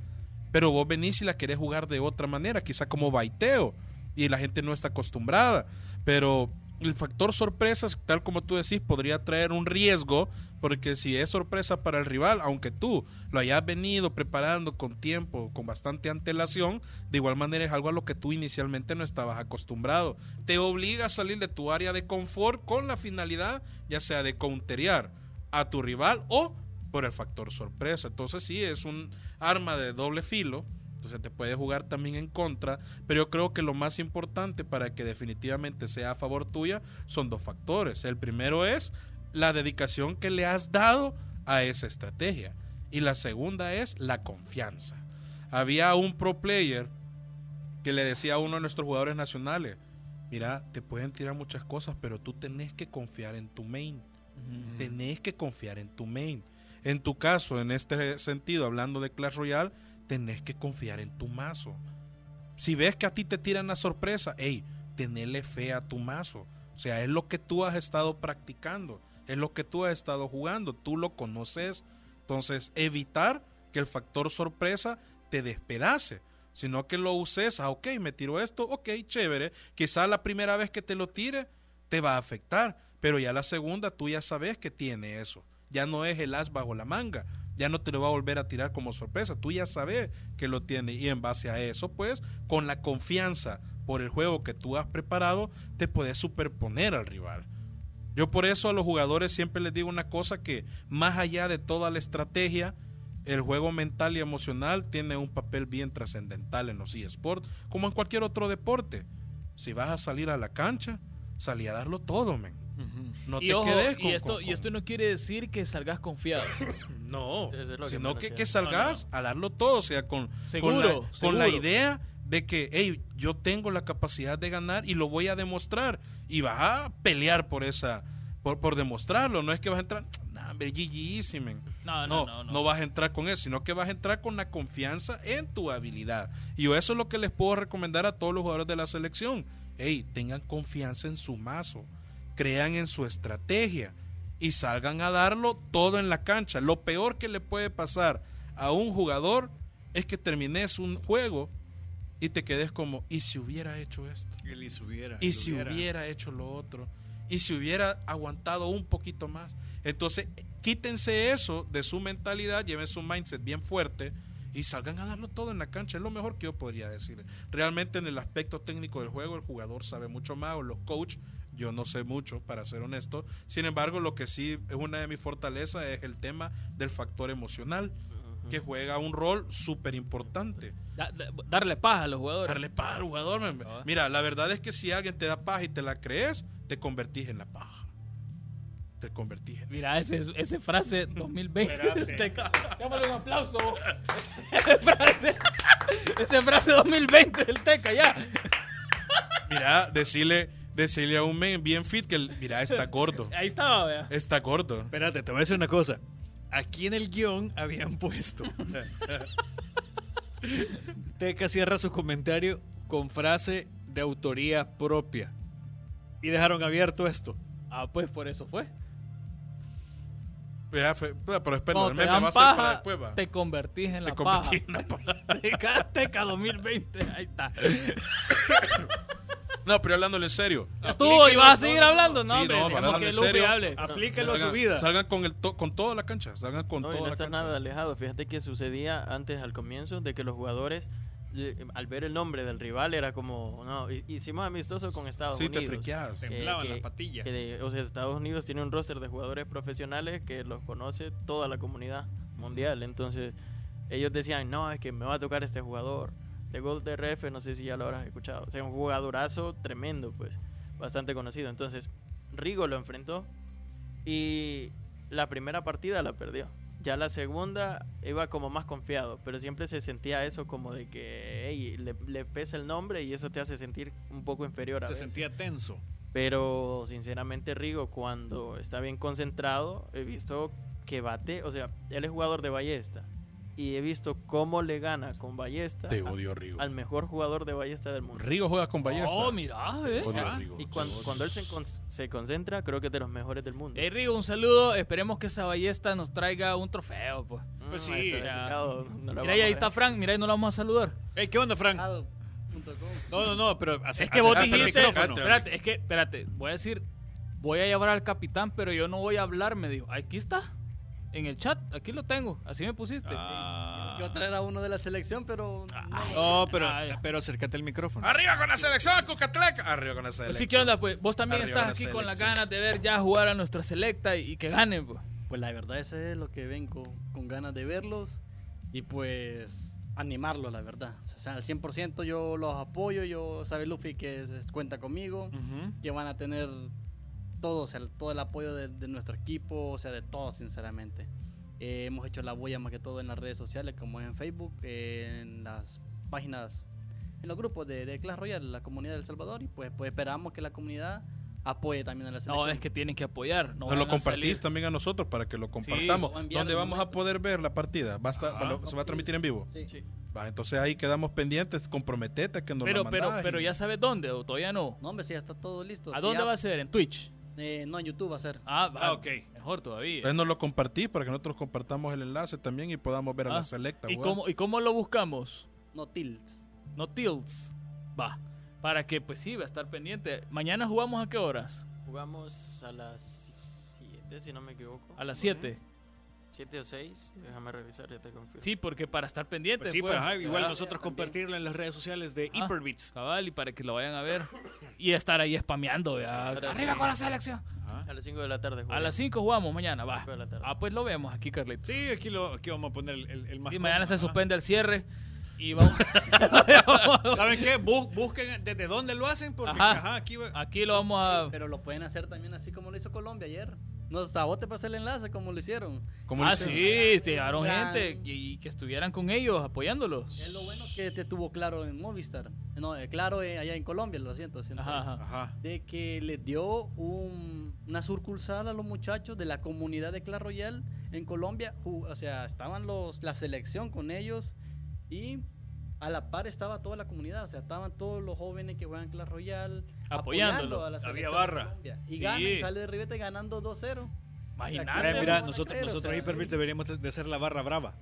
pero vos venís y la querés jugar de otra manera, quizá como baiteo, y la gente no está acostumbrada. Pero el factor sorpresas, tal como tú decís, podría traer un riesgo, porque si es sorpresa para el rival, aunque tú lo hayas venido preparando con tiempo, con bastante antelación, de igual manera es algo a lo que tú inicialmente no estabas acostumbrado. Te obliga a salir de tu área de confort con la finalidad, ya sea de counterear a tu rival o por el factor sorpresa. Entonces sí, es un arma de doble filo entonces te puede jugar también en contra, pero yo creo que lo más importante para que definitivamente sea a favor tuya son dos factores. El primero es la dedicación que le has dado a esa estrategia y la segunda es la confianza. Había un pro player que le decía a uno de nuestros jugadores nacionales, mira, te pueden tirar muchas cosas, pero tú tenés que confiar en tu main. Tenés que confiar en tu main. En tu caso, en este sentido, hablando de Clash Royale, tenés que confiar en tu mazo. Si ves que a ti te tiran la sorpresa, hey, tenele fe a tu mazo. O sea, es lo que tú has estado practicando, es lo que tú has estado jugando, tú lo conoces. Entonces, evitar que el factor sorpresa te despedace, sino que lo uses, ah, ok, me tiro esto, ok, chévere. Quizá la primera vez que te lo tire te va a afectar, pero ya la segunda tú ya sabes que tiene eso. Ya no es el as bajo la manga, ya no te lo va a volver a tirar como sorpresa. Tú ya sabes que lo tiene y en base a eso, pues, con la confianza por el juego que tú has preparado, te puedes superponer al rival. Yo por eso a los jugadores siempre les digo una cosa que más allá de toda la estrategia, el juego mental y emocional tiene un papel bien trascendental en los eSports, como en cualquier otro deporte. Si vas a salir a la cancha, salí a darlo todo, men. No te quedes con, y esto, y esto no quiere decir que salgas confiado. [COUGHS] no, sino que, que, salgas a darlo todo, o sea, con, con, la, idea de que, hey, yo tengo la capacidad de ganar y lo voy a demostrar. Y vas a pelear por esa, por, por demostrarlo. No es que vas a entrar, [TSK] nah, no, no, no, no, vas a entrar con eso, sino que vas a entrar con la confianza en tu habilidad. Y eso es lo que les puedo recomendar a todos los jugadores de la selección. Hey, tengan confianza en su mazo crean en su estrategia y salgan a darlo todo en la cancha. Lo peor que le puede pasar a un jugador es que termines un juego y te quedes como, ¿y si hubiera hecho esto? y si hubiera. Y si hubiera. hecho lo otro. Y si hubiera aguantado un poquito más. Entonces, quítense eso de su mentalidad, lleven su mindset bien fuerte y salgan a darlo todo en la cancha. Es lo mejor que yo podría decir. Realmente en el aspecto técnico del juego, el jugador sabe mucho más, o los coaches yo no sé mucho, para ser honesto. Sin embargo, lo que sí es una de mis fortalezas es el tema del factor emocional, que juega un rol súper importante. darle paz a los jugadores. Darle paz al jugador. Ah. Mira, la verdad es que si alguien te da paz y te la crees, te convertís en la paja. Te convertís en Mira, ese, ese frase 2020. Llámale un aplauso. esa frase 2020 del Teca, ya. Mira, decirle decirle a un men bien fit que, mira, está gordo. [LAUGHS] Ahí estaba, vea. Está gordo. Espérate, te voy a decir una cosa. Aquí en el guion habían puesto. [LAUGHS] Teca cierra su comentario con frase de autoría propia. Y dejaron abierto esto. Ah, pues por eso fue. Ya fue- pero espera, el meme va a ser para paja, después, va. te convertís en la Te convertís paja. en la paja. [LAUGHS] Teca, 2020, ahí está. No, pero hablándole en serio. Estuvo y vas a seguir hablando, no, Sí, hombre, no, hablando que en serio. hable. Aplíquelo a su vida. salgan con, el to- con toda la cancha. Salgan con No, y toda no la está cancha. nada alejado. Fíjate que sucedía antes al comienzo de que los jugadores, eh, al ver el nombre del rival, era como, no, hi- hicimos amistoso con Estados Sí, te Unidos. friqueas. Que- Temblaban que- las patillas. que o sea, Estados Unidos tiene un roster de jugadores profesionales que los conoce toda la comunidad mundial. Entonces, ellos decían, no, es que me va a tocar este jugador. De Gold RF, no sé si ya lo habrás escuchado. O sea, un jugadorazo tremendo, pues, bastante conocido. Entonces, Rigo lo enfrentó y la primera partida la perdió. Ya la segunda iba como más confiado, pero siempre se sentía eso como de que hey, le, le pesa el nombre y eso te hace sentir un poco inferior a Se veces. sentía tenso. Pero sinceramente Rigo cuando está bien concentrado he visto que bate, o sea, él es jugador de ballesta y he visto cómo le gana con ballesta Te a- odio, Rigo. al mejor jugador de ballesta del mundo. Rigo juega con ballesta. Oh, mira, eh. Odio a Ah, Rigo. Y cuando, cuando él se, con- se concentra, creo que es de los mejores del mundo. Hey, Rigo, un saludo. Esperemos que esa ballesta nos traiga un trofeo, pues. Mm, Pues sí, ahí está no Mira, ahí. Frank. Mira, y no lo vamos a saludar. Ey, ¿Qué onda, Frank? No, no, no, pero hace- Es que vos dijiste, espérate, es que, espérate, voy a decir, voy a llevar al capitán, pero yo no voy a hablar, me dijo. Aquí está, en el chat, aquí lo tengo, así me pusiste. Ah. Yo traer a uno de la selección, pero. No, pero, Ay. pero acércate al micrófono. Arriba con la selección, Cucatleca. Arriba con la selección. Así que onda, pues, vos también Arriba estás la aquí con las ganas de ver ya jugar a nuestra selecta y, y que ganen, pues. Pues la verdad, ese es lo que vengo con ganas de verlos y pues animarlos, la verdad. O sea, al 100% yo los apoyo. Yo, sabe Luffy que es- cuenta conmigo, Ujú. que van a tener todo, o sea, todo el apoyo de, de nuestro equipo, o sea, de todos, sinceramente. Eh, hemos hecho la bulla más que todo en las redes sociales, como en Facebook, eh, en las páginas, en los grupos de, de Clash Royale, la comunidad del Salvador, y pues, pues esperamos que la comunidad apoye también a la selección. No, es que tienen que apoyar. No Nos lo compartís salir. también a nosotros para que lo Sí, compartamos. lo voy a enviar ¿Dónde al vamos a poder ver la partida? ¿Va a estar- Ajá. ¿Se va a transmitir en vivo? Sí. Sí. Va, entonces ahí quedamos pendientes. Comprometete a que nos Pero, lo pero, pero ya sabes dónde, o todavía no. No, hombre, sí, ya está todo listo. ¿A Sí, dónde ya- va a ser? ¿En Twitch? Eh, no, en YouTube va a ser. Ah, va, Ah, ok. Mejor todavía. Entonces nos lo compartís para que nosotros compartamos el enlace también y podamos ver a Ah, la selecta. ¿Y cómo, ¿Y cómo lo buscamos? No tilts. No tilts. Va. Para que, pues sí, va a estar pendiente. ¿Mañana jugamos a qué horas? Jugamos a las 7, si no me equivoco. A las 7. 7 o 6, déjame revisar, ya te confirmo. Sí, porque para estar pendiente. Pues sí, pues. pues, ajá, igual Ah, nosotros compartirlo en las redes sociales de Ah. Hyperbits. Cabal, y para que lo vayan a ver. Y estar ahí spameando, Arriba sí. con la selección. A las 5 de la tarde. A jugamos. las 5 jugamos mañana, va. Cinco de la tarde. Ah, pues lo vemos aquí, Carlitos. Sí, aquí, lo, aquí vamos a poner el, el, el más Y mañana se suspende el cierre. Y [LAUGHS] vamos. ajá. [LAUGHS] ¿Saben qué? Bus- busquen desde dónde lo hacen, porque Ajá. ajá, aquí Aquí lo vamos a. Pero lo pueden hacer también así como lo hizo Colombia ayer. No, hasta vos te pasé el enlace como lo hicieron. ¿Cómo Ah, lo sí, hicieron? se llevaron Gran- gente y, y que estuvieran con ellos apoyándolos. Es lo bueno que te tuvo claro en Movistar. No, eh, claro eh, allá en Colombia, lo siento. siento. Ajá, ajá. De que les dio un- una sucursal a los muchachos de la comunidad de Clash Royale en Colombia. O sea, estaban los la selección con ellos y a la par estaba toda la comunidad. O sea, estaban todos los jóvenes que juegan Clash Royale Apoyándolo. apoyando a la Había barra. de. Y Sí. gana y sale de ribete ganando 2-0. Imagínate. Mira, ¿cómo mira, van a nosotros, creer? O nosotros sea, Hyperbits deberíamos de- ser la barra brava.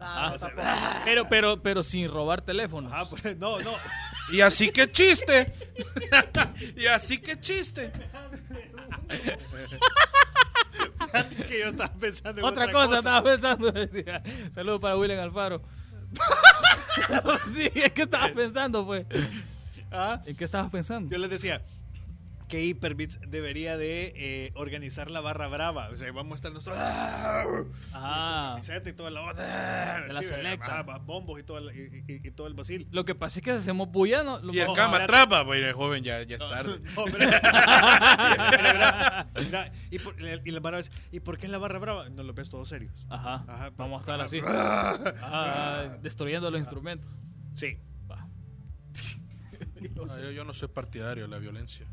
Ah, Ah. [LAUGHS] Pero, pero, pero sin robar teléfonos. Ajá, pues, no, no. [LAUGHS] Y así que chiste. [LAUGHS] y así que chiste. que yo estaba pensando en Otra, cosa, estaba pensando. Saludos para William Alfaro. [LAUGHS] sí, es que estabas pensando, pues. Ah, ¿En qué estabas pensando? Yo les decía que Hyperbits debería de eh, organizar la barra brava. O sea, vamos a estar nosotros. Ah. y toda la onda. De la Sí, selecta. ajá, bombos y todo el, y, y- y todo el basil. Lo que pasa es que si hacemos bulla, no, lo Y el cama a- trapa. Bueno, el joven ya, ya es tarde. No, pero- [LAUGHS] y, por, y la barra ¿y por qué es la barra brava? No lo ves todos serios. Ajá. Ajá, Vamos a estar ajá. así. Ah, destruyendo los instrumentos. Sí. Va. No, yo, yo no soy partidario de la violencia.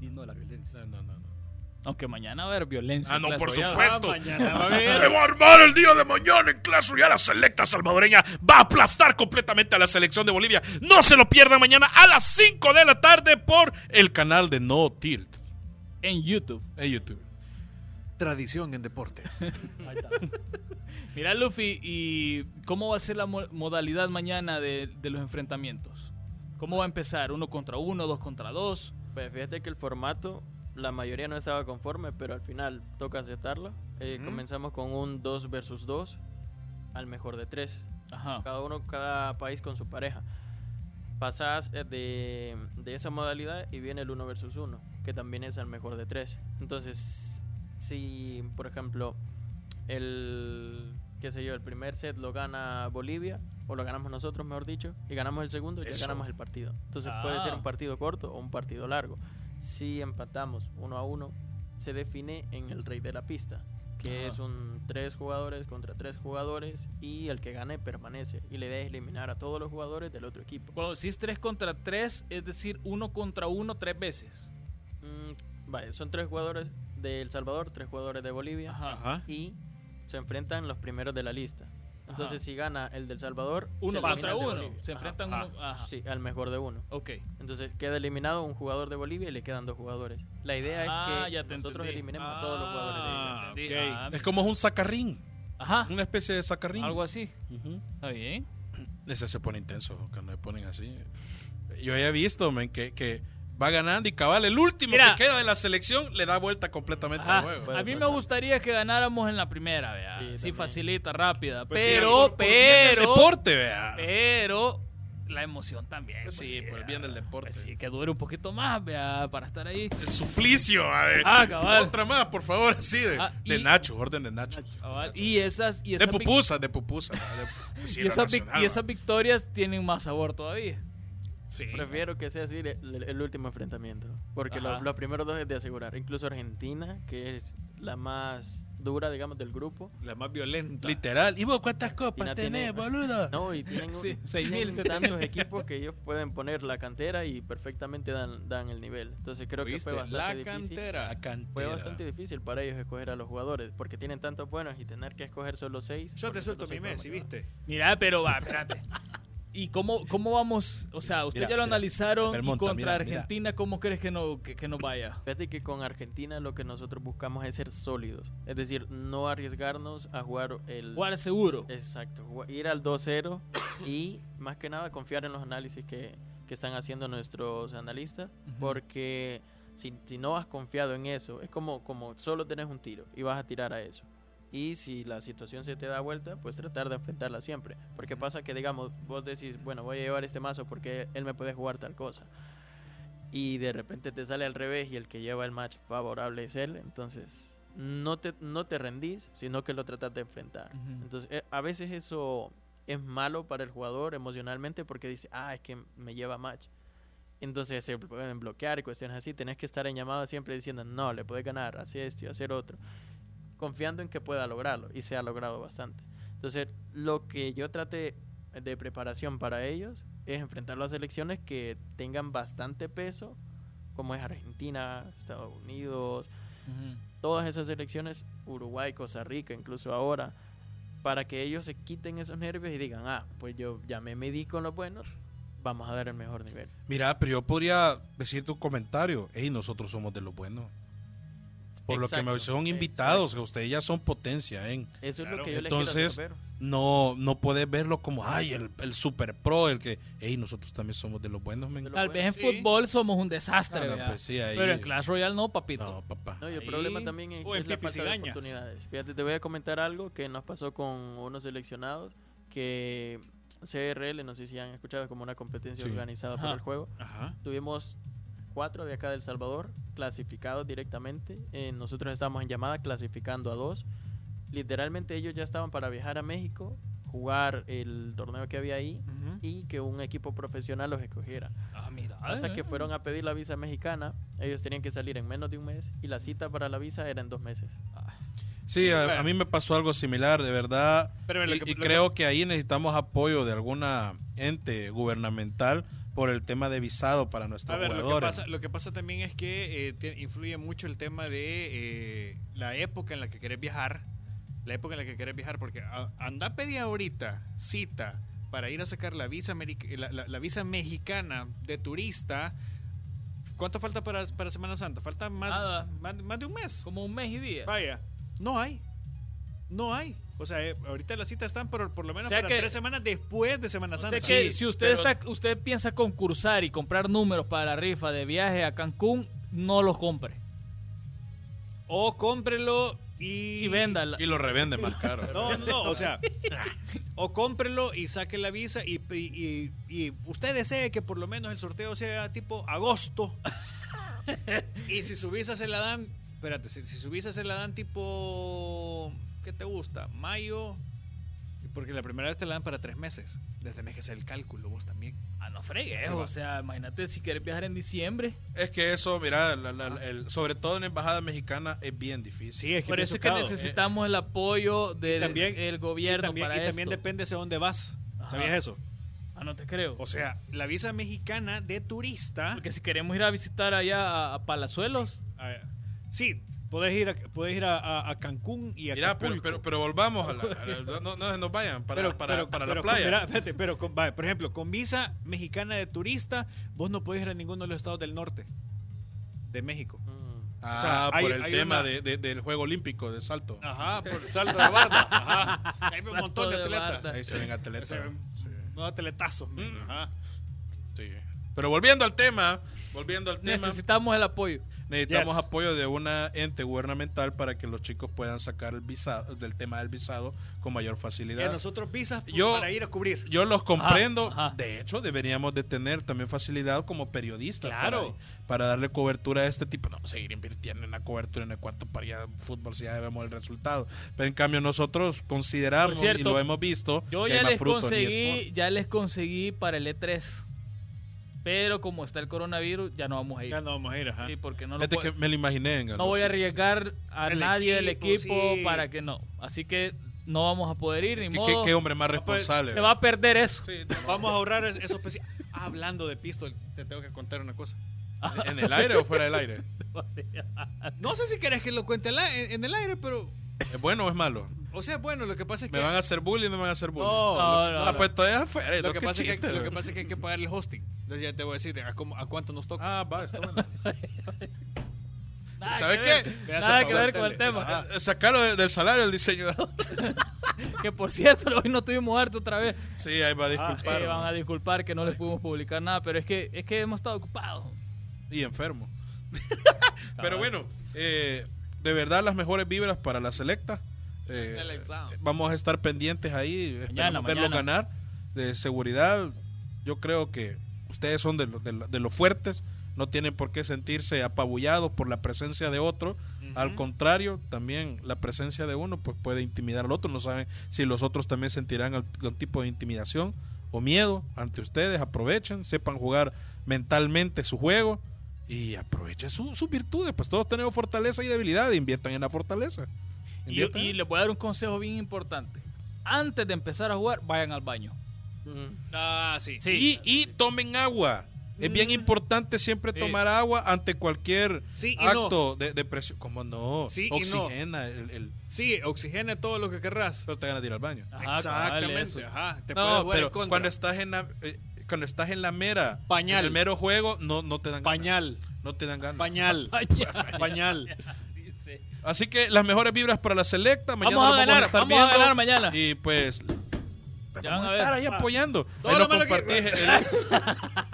Y no la violencia. No, no, no. no. Aunque mañana va a haber violencia. Ah, no, por Royale. supuesto. mañana va a haber. Se va a armar el día de mañana en Clash Royale. La selecta salvadoreña va a aplastar completamente a la selección de Bolivia. No se lo pierdan mañana a las 5 de la tarde por el canal de No Tilt En YouTube. en YouTube. Tradición en deportes. [LAUGHS] Mira, Luffy, ¿y cómo va a ser la mo- modalidad mañana de, de los enfrentamientos? ¿Cómo va a empezar? ¿Uno contra uno, dos contra dos? Pues fíjate que el formato, la mayoría no estaba conforme, pero al final toca aceptarlo. Eh, Comenzamos con un 2 versus 2 al mejor de 3. Ajá. Cada uno, cada país con su pareja. Pasas eh, de, de esa modalidad y viene el 1 versus 1, que también es al mejor de 3. Entonces, si por ejemplo el qué sé yo, el primer set lo gana Bolivia o lo ganamos nosotros, mejor dicho, y ganamos el segundo, ya Eso. ganamos el partido. Entonces puede ser Ah. un partido corto o un partido largo. Si empatamos uno a uno, se define en el rey de la pista, que es un tres jugadores contra tres jugadores y el que gane permanece. Y la idea es eliminar a todos los jugadores del otro equipo. Bueno, si es tres contra tres, es decir, uno contra uno tres veces. Mm, vale, son tres jugadores de El Salvador, tres jugadores de Bolivia. Ajá. y se enfrentan los primeros de la lista. Entonces, Ajá. si gana el del Salvador, Uno de uno. Se enfrentan Ajá. uno. Ajá. Sí, al mejor de uno. Ok. Entonces queda eliminado un jugador de Bolivia y le quedan dos jugadores. La idea Ah, es ya que nosotros entendí. eliminemos a todos los jugadores de Ah, ellos. Entendí. ok. Ah, Es como un sacarrín. Ajá. Una especie de sacarrín. Algo así. Está bien. Ese se pone intenso cuando se ponen así. Yo he visto, men, que, que va ganando y cabal, el último Mira. que queda de la selección le da vuelta completamente al juego. A mí me pasar. gustaría que ganáramos en la primera, vea. Sí, Sí, facilita, rápida. Pues sí, pero, por- por bien del pero. deporte, vea. Pero la emoción también. Pues sí, por el bien del deporte. Pues sí, que dure un poquito más, vea, para estar ahí. El suplicio, a ver. Ah, cabal. Otra más, por favor, así de, Ah, de Nacho, orden de Nacho. Cabal. Y esas, y De esas, de pupusa. de- pues [LAUGHS] sí, y esas y esas victorias tienen más sabor todavía. Sí. Prefiero que sea así el, el- el último enfrentamiento. Porque lo- los primeros dos es de asegurar. Incluso Argentina, que es la más dura, digamos, del grupo. La más violenta. Literal. ¿Y vos cuántas copas tenés, tiene- boludo? [LAUGHS] No, y tienen, Sí, seis tienen mil, siete tantos equipos que ellos pueden poner la cantera y perfectamente dan, dan el nivel. Entonces creo que fue bastante La difícil. cantera. La cantera. Fue bastante difícil para ellos escoger a los jugadores, porque tienen tantos buenos y tener que escoger solo seis. Yo por te suelto mi Messi. ¿viste? Mira, pero va, espérate. [LAUGHS] ¿Y cómo, cómo vamos? O sea, ustedes Mira, ya lo mira. analizaron y contra mira, mira. Argentina, ¿cómo crees que no, que, que nos vaya? Fíjate que con Argentina lo que nosotros buscamos es ser sólidos, es decir, no arriesgarnos a jugar el... Jugar seguro. Exacto, ir al 2-0 y más que nada confiar en los análisis que, que están haciendo nuestros analistas, porque si, si no has confiado en eso, es como, como solo tenés un tiro y vas a tirar a eso. Y si la situación se te da vuelta, pues tratar de enfrentarla siempre. Porque pasa que, digamos, vos decís, bueno, voy a llevar este mazo porque él me puede jugar tal cosa. Y de repente te sale al revés y el que lleva el match favorable es él. Entonces, no te, no te rendís, sino que lo tratas de enfrentar. Entonces, eh, a veces eso es malo para el jugador emocionalmente porque dice, ah, es que me lleva match. Entonces se pueden bloquear y cuestiones así. Tenés que estar en llamada siempre diciendo, no, le puedes ganar, hacer esto y hacer otro. Confiando en que pueda lograrlo. Y se ha logrado bastante. Entonces, lo que yo trate de preparación para ellos es enfrentar las elecciones que tengan bastante peso, como es Argentina, Estados Unidos, todas esas elecciones, Uruguay, Costa Rica, incluso ahora, para que ellos se quiten esos nervios y digan, ah, pues yo ya me medí con los buenos, vamos a dar el mejor nivel. Mira, pero yo podría decirte un comentario. Ey, nosotros somos de los buenos. Por lo que me son invitados, ustedes ya son potencia, ¿eh? Eso es Claro. lo que yo Entonces, les. No, no puedes verlo como, ay, el, el super pro, el que, ey, nosotros también somos de los buenos, men. Tal vez en sí. fútbol somos un desastre, Ah, pues sí, ahí- pero en Clash Royale no, papito. No, papá. No, y el Ahí- problema también es, es la falta de oportunidades. Fíjate, te voy a comentar algo que nos pasó con unos seleccionados que CRL, no sé si han escuchado, es como una competencia Sí. organizada Ajá. por el juego. Ajá. Tuvimos cuatro de acá del Salvador clasificados directamente. Eh, nosotros estábamos en llamada clasificando a dos. Literalmente ellos ya estaban para viajar a México, jugar el torneo que había ahí Ujú. y que un equipo profesional los escogiera. Ah, mira. Hasta eh. que fueron a pedir la visa mexicana, ellos tenían que salir en menos de un mes y la cita para la visa era en dos meses. Sí, Sí, a, a mí me pasó algo similar, de verdad. Pero y que- y creo que ahí necesitamos apoyo de alguna ente gubernamental por el tema de visado para nuestros A ver, lo que, jugadores. pasa, lo que pasa también es que eh, te- influye mucho el tema de eh, la época en la que querés viajar. La época en la que querés viajar, porque a- anda a pedir ahorita cita para ir a sacar la visa, americ- la, la- la visa mexicana de turista. ¿Cuánto falta para, para Semana Santa? Falta más, Nada. más, más de un mes. Como un mes y día. Vaya, no hay. No hay. O sea, eh, ahorita las citas están por, por lo menos O sea para que- tres semanas después de Semana O sea Santa. que Sí, si usted pero- está, usted piensa concursar y comprar números para la rifa de viaje a Cancún, no los compre. O cómprelo y... Y véndala. Y lo revende más caro. No, no, no, o sea, [LAUGHS] o cómprelo y saque la visa y, y- y- y usted desee que por lo menos el sorteo sea tipo agosto. [LAUGHS] Y si su visa se la dan, espérate, si, si su visa se la dan tipo, ¿qué te gusta? Mayo, porque la primera vez te la dan para tres meses. Desde tenés que hacer el cálculo vos también. Ah, no fregues. Sí, o va. sea, imagínate si quieres viajar en diciembre. Es que eso, mira, la- la- el- sobre todo en la embajada mexicana es bien difícil. Sí, es que Por eso es que tocado. necesitamos el apoyo del también- el gobierno y también, para y también esto. depende hacia dónde vas. Ajá. ¿Sabías eso? Ah, no te creo. O sea, la visa mexicana de turista. Porque si queremos ir a visitar allá a, a Palazuelos, sí, podés ir a, ir a, a- a Cancún y a Mira, pero, pero, pero volvamos a la, a la- no, no se nos vayan para, Pero- para, pero- para pero la con- playa. mira, espérate, pero con- vaya, por ejemplo, con visa mexicana de turista, vos no podés ir a ninguno de los estados del norte de México. Mm. ah, o sea, hay- por el hay tema una- de- de- del juego olímpico de salto. Ajá, por salto de barda. Ajá. [LAUGHS] Hay un montón de atletas. Ahí se ven atletas. No atletazos. Mm. Ajá. Sí. Pero volviendo al tema, volviendo al tema, necesitamos el apoyo. Necesitamos Yes. apoyo de una ente gubernamental para que los chicos puedan sacar el visado, del tema del visado con mayor Y a facilidad. nosotros visas pues, Yo- para ir a cubrir. Yo los comprendo. Ajá, ajá. De hecho, deberíamos de tener también facilidad como periodistas. Claro. Para, para darle cobertura a este tipo. No, seguir invirtiendo en la cobertura en el cuanto para ir a fútbol si ya vemos el resultado. Pero en cambio nosotros consideramos cierto, y lo hemos visto. Yo que ya hay más les conseguí, ya les conseguí para el E3. Pero como está el coronavirus, ya no vamos a ir. Ya no vamos a ir, ajá. Sí, porque no, lo puedo- que me lo imaginé. en no voy a arriesgar a El nadie del equipo, equipo sí. para que no. Así que no vamos a poder ir, ni ¿Qué, modo. qué- qué hombre más pues, responsable. Se va a perder eso. Sí, Vamos a ahorrar es- esos pesi- Ah, Hablando de pistol, te tengo que contar una cosa. ¿En el aire o fuera del aire? [LAUGHS] No sé si querés que lo cuente en el aire, pero. ¿Es bueno o es malo? O sea, bueno, lo que pasa es que. ¿Me van a hacer bullying o no me van a hacer bullying? No, No, no, Ah, no. pues todavía afuera. lo no, que pasa es que, lo que pasa es que hay que pagar el hosting. Entonces ya te voy a decir de a, cómo- a cuánto nos toca. Ah, va, está bueno. [LAUGHS] Nada ¿Sabe que qué? Nada que ver con el tema. Eh, Sacarlo del, del salario del diseñador. [LAUGHS] Que por cierto, hoy no tuvimos harto otra vez. Sí, ahí va a disculpar. Eh, van a disculpar que no les pudimos publicar nada, pero es que es que hemos estado ocupados. y enfermo. [LAUGHS] Pero bueno, eh, de verdad las mejores vibras para la selecta. Eh, vamos a estar pendientes ahí, esperamos verlos mañana. ganar. De seguridad, yo creo que ustedes son de, lo- de lo- de los fuertes, no tienen por qué sentirse apabullados por la presencia de otro. Al contrario, también la presencia de uno pues puede intimidar al otro. No saben si los otros también sentirán algún tipo de intimidación o miedo ante ustedes. Aprovechen, sepan jugar mentalmente su juego y aprovechen su- sus virtudes. Pues todos tenemos fortaleza y debilidad. Inviertan en la fortaleza. Y, les voy a dar un consejo bien importante. Antes de empezar a jugar, vayan al baño. Mm. Ah, sí. Sí. Y, y tomen agua. Es bien importante siempre Sí. tomar agua ante cualquier Sí acto de, de presión. ¿Cómo no? Sí no. Oxigena el, el- Sí, oxigena todo lo que querrás. pero te ganas de ir al baño. Ajá. Exactamente. Ajá. Te puedes No, jugar pero en contra. cuando estás en la eh, cuando estás en la mera Pañal. en el mero juego no no te dan ganas. Pañal. No te dan ganas. Pañal. [LAUGHS] Pañal. [LAUGHS] Así que las mejores vibras para la selecta. Mañana Vamos a ganar, estar vamos a viendo. ganar mañana. Y pues Ya vamos a a ver. estar ahí apoyando. Todo Ahí nos que- compartís el-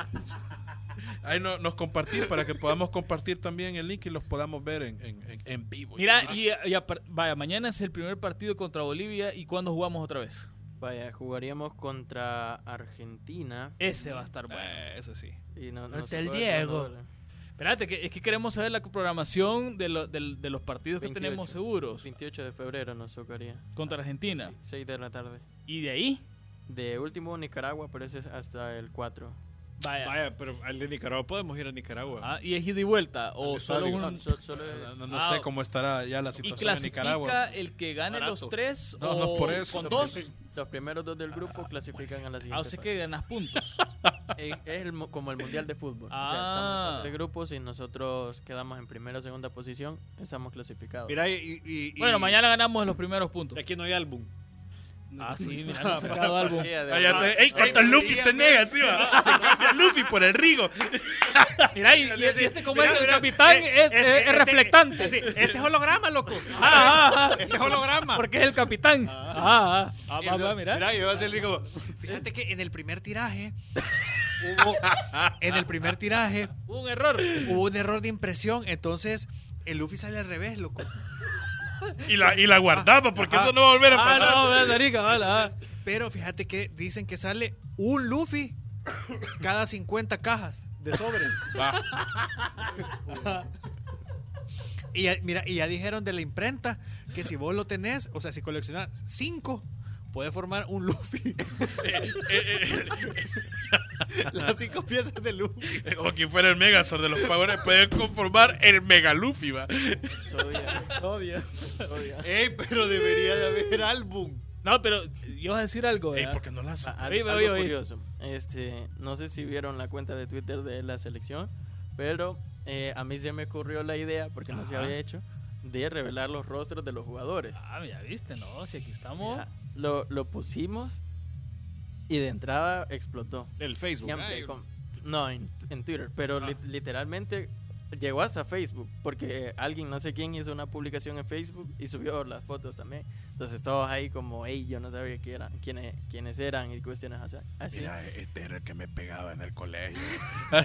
[LAUGHS] Ahí no- nos compartís para que podamos compartir también el link y los podamos ver en, en- en- en vivo. Mira, y, y vaya, mañana es el primer partido contra Bolivia y cuándo jugamos otra vez. Vaya, jugaríamos contra Argentina. Ese va a estar bueno. Eh, eso sí. Y no, no el Diego. Espérate, que, es que queremos saber la programación de, lo- del- de los partidos que 28. tenemos seguros 28 de febrero nos tocaría. contra Argentina. 6 de la tarde. Y de ahí, De último Nicaragua, pero ese es hasta el 4. vaya. Vaya, pero al de Nicaragua podemos ir a Nicaragua. Ah, y es ida y vuelta. O solo un. No, so- solo es- No, no- no Ah, sé cómo estará ya la Y situación en clasifica Nicaragua. el que gane Barato. los tres No, o no, por eso. con dos. Los primeros dos del grupo clasifican a la siguiente Ah, o sea que ganas puntos. [LAUGHS] Es, es el mo- como el mundial de fútbol. O sea, estamos Ah. en fase de grupos y nosotros quedamos en primera o segunda posición, estamos clasificados. Mira, y, y- y- Bueno, mañana ganamos los primeros puntos. Aquí no hay álbum. Ah, [LAUGHS] sí, mira, hemos sacado álbum. Ah, te- ey, ¿cuántos Luffy tenés? Así va. Te [LAUGHS] cambia Luffy por el Rigo. [LAUGHS] Mira, y, y- Sí, y sí. este como Mira, es el mira, capitán eh, es, eh, es- eh, es este- reflectante. Sí, este es holograma, loco. Ah, ah, ah. Este es holograma. Porque es el capitán. Ah, ah. Ah, Y va, lo- va, mira. Mira, yo voy a hacer como, fíjate que en el primer tiraje hubo, en el primer tiraje Hubo un error. hubo un error de impresión, entonces el Luffy sale al revés, loco. Y la, y la guardaba, porque eso no va a volver a Ah, pasar. no, vale, ah. Pero fíjate que dicen que sale un Luffy cada 50 cajas de sobres. Va. Y ya, mira, y ya dijeron de la imprenta que si vos lo tenés, o sea, si coleccionás 5, puede formar un Luffy. [LAUGHS] Las cinco piezas de Luffy. O quien fuera el Megazord de los Power puede conformar el Mega Luffy, va. Obvia, obvia. Ey, pero debería de haber álbum. No, pero yo voy a decir algo. Ey, ¿verdad? ¿por qué no oye. curioso. Este, no sé si vieron la cuenta de Twitter de la selección, pero eh, a mí se me ocurrió la idea, porque no se había hecho, de revelar los rostros de los jugadores. Ah, ya viste, no, si aquí estamos. Ya, Lo, lo pusimos y de entrada explotó. Del Facebook. Siempre Ay, con- no, en, en Twitter, pero li- literalmente llegó hasta Facebook, porque eh, alguien, no sé quién, hizo una publicación en Facebook y subió las fotos también. Entonces todos ahí como, hey, yo no sabía quién eran, quiénes, quiénes eran y cuestiones así. Mira, este era el que me pegaba en el colegio. [LAUGHS]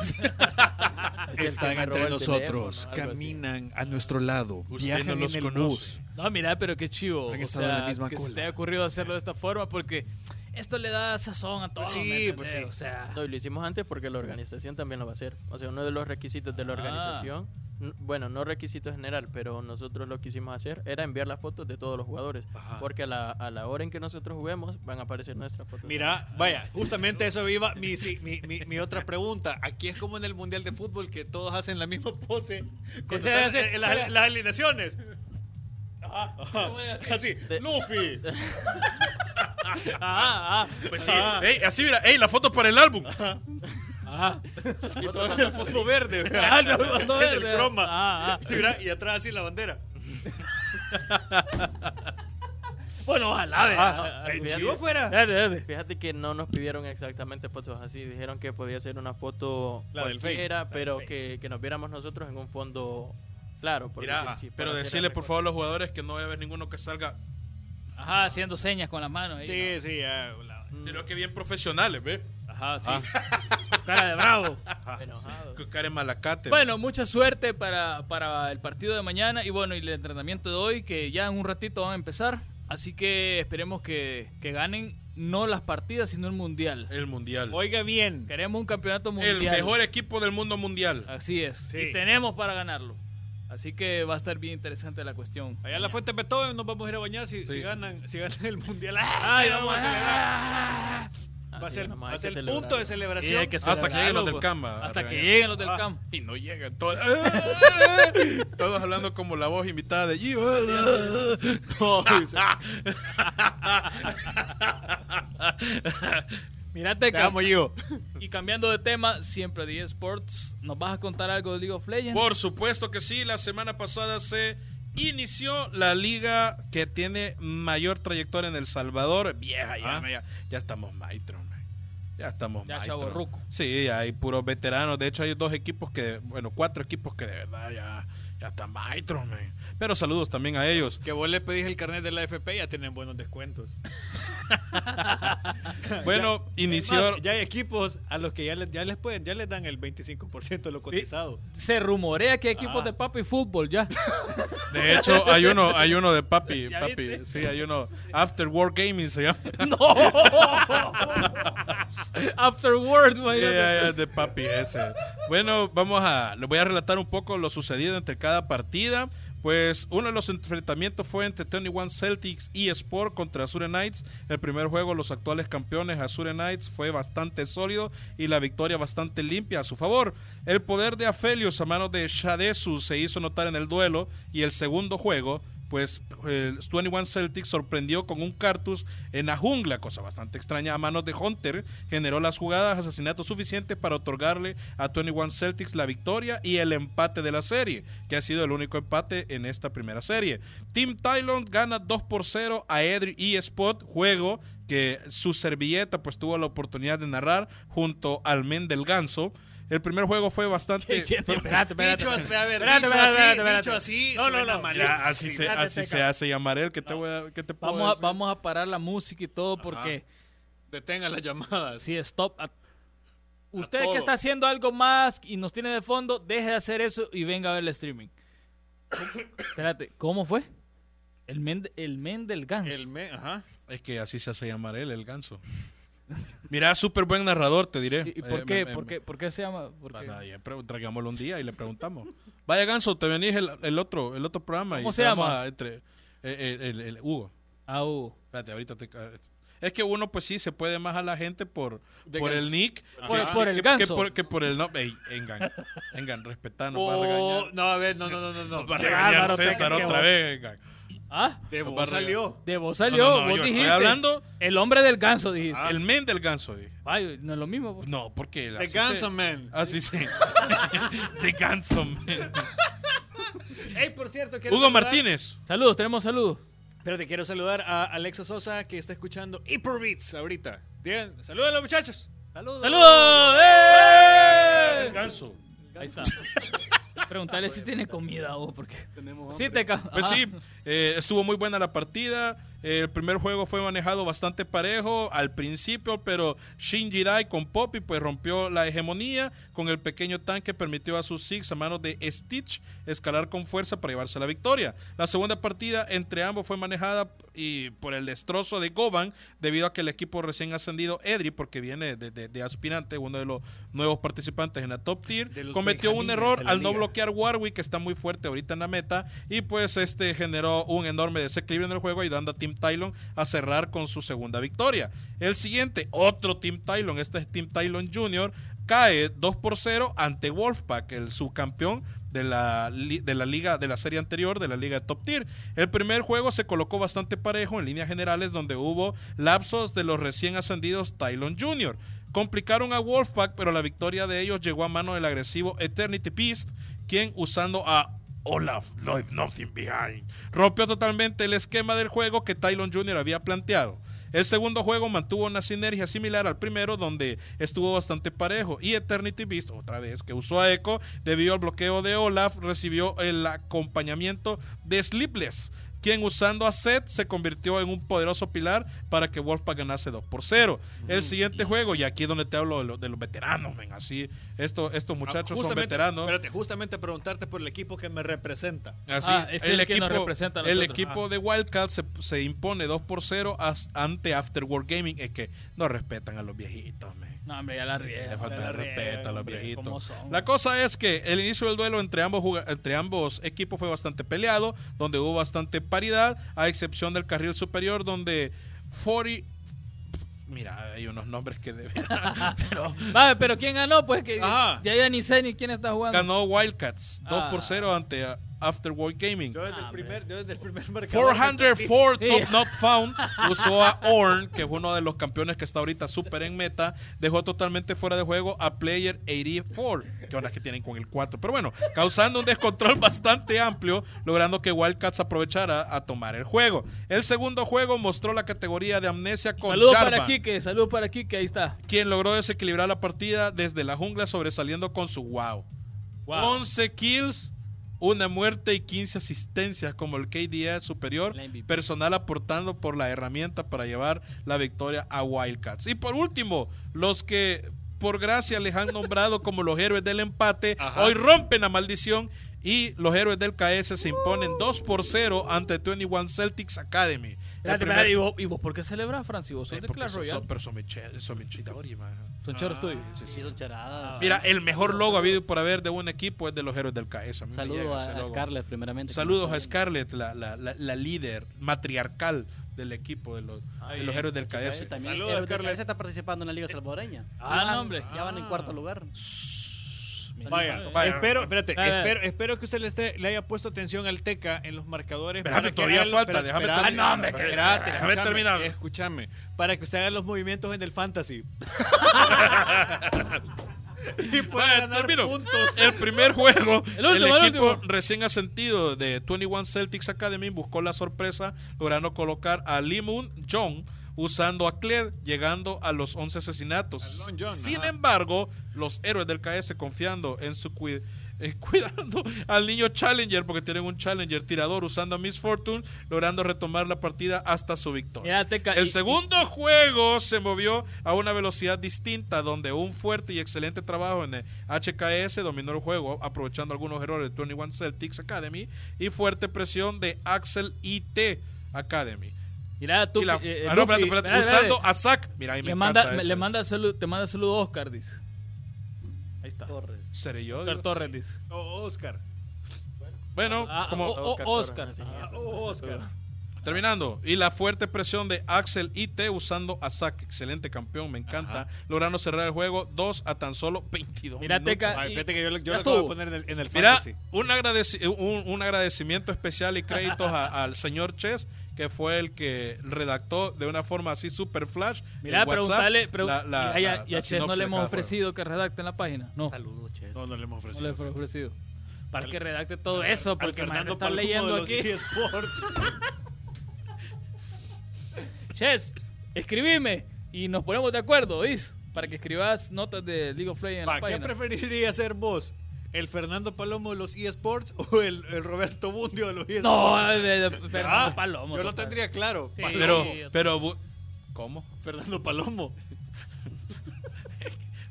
Es Están entre nosotros, teléfono, algo así. caminan a nuestro lado, Usted viajan no los en el conoce. bus. No, mira, pero qué chivo. Han o estado en la sea, misma que se cola. te haya ocurrido hacerlo de esta forma porque esto le da sazón a todo. Pues sí, ¿me pues sí. O sea, No, y lo hicimos antes porque la organización también lo va a hacer. O sea, uno de los requisitos de la Ah. organización, bueno, no requisito general, pero nosotros lo que quisimos hacer era enviar las fotos de todos los jugadores. Porque a la, a la hora en que nosotros juguemos van a aparecer nuestras fotos. Mira, vaya, justamente eso iba mi, sí, mi, mi, mi otra pregunta. Aquí es como en el Mundial de Fútbol que todos hacen la misma pose [LAUGHS] en las, las alineaciones. [LAUGHS] Ajá. Así, Luffy. [LAUGHS] ah, ah, Pues sí. Ey, así mira, ey, la foto para el álbum. ah. Y todo en el fondo verde. ¿verdad? Ah, no, el fondo En el verde. croma. Ah, ah. Y, mira, y atrás así la bandera. Bueno, ojalá, ¿verdad? Ah, Ah, en fíjate. chivo fuera. Fíjate que no nos pidieron exactamente fotos así, dijeron que podía ser una foto La del Face, cualquiera, la del pero Face. que, que nos viéramos nosotros en un fondo claro. Mira, sí, sí, pero decirle el por favor a los jugadores que no va a haber ninguno que salga, Ajá, haciendo señas con las manos. ahí, Sí, sí, ya. la- sino que bien profesionales, ¿ves? Ajá, sí. [LAUGHS] Cara de bravo. Enojado. Cara de malacate. Bueno, mucha suerte para, para el partido de mañana y bueno, y el entrenamiento de hoy, que ya en un ratito van a empezar. Así que esperemos que, que ganen no las partidas, sino el mundial. el mundial. Oiga bien. Queremos un campeonato mundial. El mejor equipo del mundo mundial. Así es. Sí. Y tenemos para ganarlo. Así que va a estar bien interesante la cuestión. Allá en la Fuente Beethoven nos vamos a ir a bañar si, Sí. si ganan, si ganan el mundial. ¡Ah! Ay, [LAUGHS] vamos a celebrar. Ah, Va a Así ser, va el punto de celebración. hay que Hasta que lleguen los del pues. Camba a Hasta que lleguen los del Ah. CAM. Y no llegan todos. [LAUGHS] todos hablando como la voz invitada de Gio. [LAUGHS] Mírate, Te amo, yo. [LAUGHS] y cambiando de tema, siempre de eSports, ¿nos vas a contar algo de League of Legends? Por supuesto que sí, la semana pasada se inició la liga que tiene mayor trayectoria en El Salvador. Vieja, ya, Ah. ya, ya estamos maestros. Ya estamos Ya chavorruco. Sí, hay puros veteranos. De hecho, hay dos equipos que, bueno, cuatro equipos que de verdad ya, ya están maestros, man. Pero saludos también a ellos. Que vos le pedís el carnet de la FP ya tienen buenos descuentos. [LAUGHS] Bueno, inició. Más, ya hay equipos a los que ya les, ya les pueden, ya les dan el 25% de lo cotizado. Se rumorea que hay equipos Ah. de papi fútbol ya. [LAUGHS] De hecho, hay uno, hay uno de papi, [LAUGHS] ¿Ya papi. viste? Sí, hay uno. After War Gaming se llama. ¡No! Afterward, Ya, imagínate. ya, ya, de papi ese. Bueno, vamos a. Les voy a relatar un poco lo sucedido entre cada partida. Pues uno de los enfrentamientos fue entre 21 Celtics y Sport contra Azure Knights. El primer juego, los actuales campeones Azure Knights, fue bastante sólido y la victoria bastante limpia a su favor. El poder de Aphelios a manos de Shadesu se hizo notar en el duelo y el segundo juego pues el 21 Celtics sorprendió con un cartus en la jungla, cosa bastante extraña a manos de Hunter, generó las jugadas asesinato suficientes para otorgarle a 21 Celtics la victoria y el empate de la serie, que ha sido el único empate en esta primera serie. Team Tylon gana 2 por 0 a Edry y Spot, juego que su servilleta pues tuvo la oportunidad de narrar junto al men del ganso. El primer juego fue bastante. [LAUGHS] Espérate, espérate, espérate. Dicho, así- No, no, no. Ya, así se, Espérate, así se hace llamar él. ¿Qué te, voy a, qué te puedo Vamos a, decir? vamos a parar la música y todo porque Detenga las llamadas. sí, stop. a- Usted que está haciendo algo más y nos tiene de fondo, deje de hacer eso y venga a ver el streaming. [COUGHS] Espérate, ¿cómo fue? El men, el men del ganso. El me, ajá. Es que así se hace llamar él, el ganso. Mira, súper buen narrador, te diré. ¿Y, y por Eh, qué? me- ¿Por me- qué? ¿Por qué se llama? ¿Por traigámoslo un día y le preguntamos. Vaya ganso, te venís el, el otro, el otro programa. ¿Cómo y se llama? a entre, eh, el, el- el Hugo. Ah, uh. Espérate, ahorita te... Es que uno, pues sí, se puede más a la gente por, por el nick. Por- que- por que- el que- ganso. Que por, que por el nombre. Engan, Engan, respetanos, Oh, regañar. no, a ver, no, no, no, no. no. Nos va a Qué regañar César otra vez, Engan. ¿Ah? De vos salió. De vos salió, No, no, no, vos yo estoy dijiste. hablando- El hombre del ganso, dijiste. El men del ganso, dije. Ay, no es lo mismo. pues. No, porque... The así se- [LAUGHS] Ganso Man. Así sí. The Ganso Man. Hey, por cierto, Hugo saludar- Martínez. Saludos, tenemos saludos. Pero te quiero saludar a Alexa Sosa que está escuchando Hyperbeats ahorita. Digan, saludos a los muchachos. Saludos. ¡Saludos! ¡Eh! Ganso. Ahí está. [LAUGHS] Preguntarle si tiene comida o porque. Sí, te Pues sí, eh, estuvo muy buena la partida. El primer juego fue manejado bastante parejo al principio, pero Shinji Dai con Poppy pues rompió la hegemonía con el pequeño tanque permitió a sus Six a manos de Stitch escalar con fuerza para llevarse la victoria. La segunda partida entre ambos fue manejada y por el destrozo de Goban debido a que el equipo recién ascendido Edri porque viene de, de- de aspirante, uno de los nuevos participantes en la top tier, cometió un error al no bloquear Warwick que está muy fuerte ahorita en la meta y pues este generó un enorme desequilibrio en el juego ayudando a Team Tylon a cerrar con su segunda victoria. El siguiente, otro Team Tylon, este es Team Tylon Jr., cae 2 por 0 ante Wolfpack, el subcampeón de la, de la liga de la serie anterior de la liga de top tier. El primer juego se colocó bastante parejo en líneas generales donde hubo lapsos de los recién ascendidos Tylon Jr. Complicaron a Wolfpack, pero la victoria de ellos llegó a mano del agresivo Eternity Beast, quien usando a Olaf, Leave Nothing Behind, rompió totalmente el esquema del juego que Tylon Jr. había planteado. El segundo juego mantuvo una sinergia similar al primero, donde estuvo bastante parejo. Y Eternity Beast, otra vez, que usó a Echo, debido al bloqueo de Olaf, recibió el acompañamiento de Sleepless, quien usando a Seth se convirtió en un poderoso pilar para que Wolfpack ganase 2 por 0. El siguiente juego, y aquí es donde te hablo de, lo- de los veteranos, ven, así, esto, estos muchachos son veteranos. Espérate, justamente preguntarte por el equipo que me representa. Así, Ah, es el que nos representa a el equipo de Wildcats se, se impone 2 por 0 as- ante Afterworld Gaming. Es que no respetan a los viejitos, man. No, hombre, ya la riega. Le falta respeto a los hombre, ¿cómo viejitos. La cosa es que el inicio del duelo entre ambos, entre ambos equipos fue bastante peleado, donde hubo bastante paridad, a excepción del carril superior, donde 40. Mira, hay unos nombres que deben. [LAUGHS] pero Vale, pero ¿quién ganó? Pues que Ajá. ya, ya ni sé ni quién está jugando. ganó Wildcats 2 por Ah. 0 ante Afterworld Gaming. Yo desde, Ah, el primer, yo desde el primer marcador. 404 Sí. Not Found [LAUGHS] usó a Orn, que es uno de los campeones que está ahorita súper en meta, dejó totalmente fuera de juego a Player 84, que ahora es que tienen con el 4, pero bueno, causando un descontrol [LAUGHS] bastante amplio, logrando que Wildcats aprovechara a tomar el juego. El segundo juego mostró la categoría de amnesia con Saludos para Kike, saludos para Kike, ahí está. quien logró desequilibrar la partida desde la jungla sobresaliendo con su wow. Wow. 11 kills, una muerte y 15 asistencias como el KDA superior, personal aportando por la herramienta para llevar la victoria a Wildcats. Y por último, los que por gracia les han nombrado como los héroes del empate, Ajá. hoy rompen la maldición y los héroes del KS se imponen 2 por 0 ante 21 Celtics Academy. Primer- espérate, ¿y vos, y vos por qué celebras, Francis? ¿Vos sos Eh, de Clash son- Royale? son- pero son mi che- son mi chidori, man. Son choros tuyos. Sí, sí. Sí, son charadas. Mira, el mejor logo habido por haber de un equipo es de los héroes del KS. A Saludos a, a. Scarlett, primeramente. Saludos a Scarlett, la, la, la, la líder matriarcal del equipo de los, de los héroes del. KS. También Saludos, Héroes del Scarlett. Está participando en la Liga Salvadoreña. Ah, no, hombre. Ya van en cuarto lugar. Vaya, Vaya. espero, espérate, Vaya. espero, espero que usted le, esté- le haya puesto atención al Teca en los marcadores. Espérate, para que todavía falta, pero déjame espérate, terminar. no, hombre, que espérate, Déjame escúchame, terminar. Escúchame, para que usted haga los movimientos en el fantasy. [LAUGHS] y pueda Vaya, ganar termino. puntos. El primer juego, El [LAUGHS] el, último, el equipo último. recién ascendido de 21 Celtics Academy buscó la sorpresa, logrando colocar a Lee Moon Jong usando a Cled, llegando a los 11 asesinatos. John, Sin ajá. embargo, los héroes del KS confiando en su cui- eh, [LAUGHS] cuidando al niño Challenger, porque tienen un Challenger tirador usando a Miss Fortune, logrando retomar la partida hasta su victoria. Mira, El y- segundo juego se movió a una velocidad distinta, donde un fuerte y excelente trabajo en el HKS dominó el juego, aprovechando algunos errores de 21 Celtics Academy y fuerte presión de Axel IT Academy. Mira, tú. Y la- eh, ah, no, espérate, espérate, espérate, usando espérate. a Zack. Mira, ahí me Le encanta manda, ese. le manda salud, te manda saludo Oscar, dice. Ahí está. Torres. ¿Seré yo? Oscar? Torres, dice. Oh, Oscar. Bueno, Ah, como o- o- Oscar Ajá. Oh, Oscar. terminando. Y la fuerte presión de Axel IT usando a Zack. Excelente campeón, me encanta. Logrando cerrar el juego 2 a tan solo 22 Mira, minutos. Teca. Ay, fíjate que yo, le- yo lo acabo de estuvo. poner en el, en el Mira, un, agradeci- un, un agradecimiento especial y créditos a- [LAUGHS] al señor Chess, que fue el que redactó de una forma así super flash. Mira, preguntarle. Pero, la- la- y a, la- y a la Ches no le hemos ofrecido que redacte en la página. No, Saludos, Ches. No, no le hemos no le ofrecido. hemos ofrecido. Para que redacte todo Al- eso, porque me Fernando están leyendo de los aquí. eSports. [LAUGHS] Ches, escribime y nos ponemos de acuerdo, ¿oís? Para que escribas notas de League of Legends en la ¿Qué página. preferiría ser vos? ¿El Fernando Palomo de los eSports o el, el Roberto Bundio de los eSports? No, eh, Fernando Ah, Palomo. Yo lo tendría claro. Sí. Pero, Sí, pero, ¿cómo? Fernando Palomo. [LAUGHS]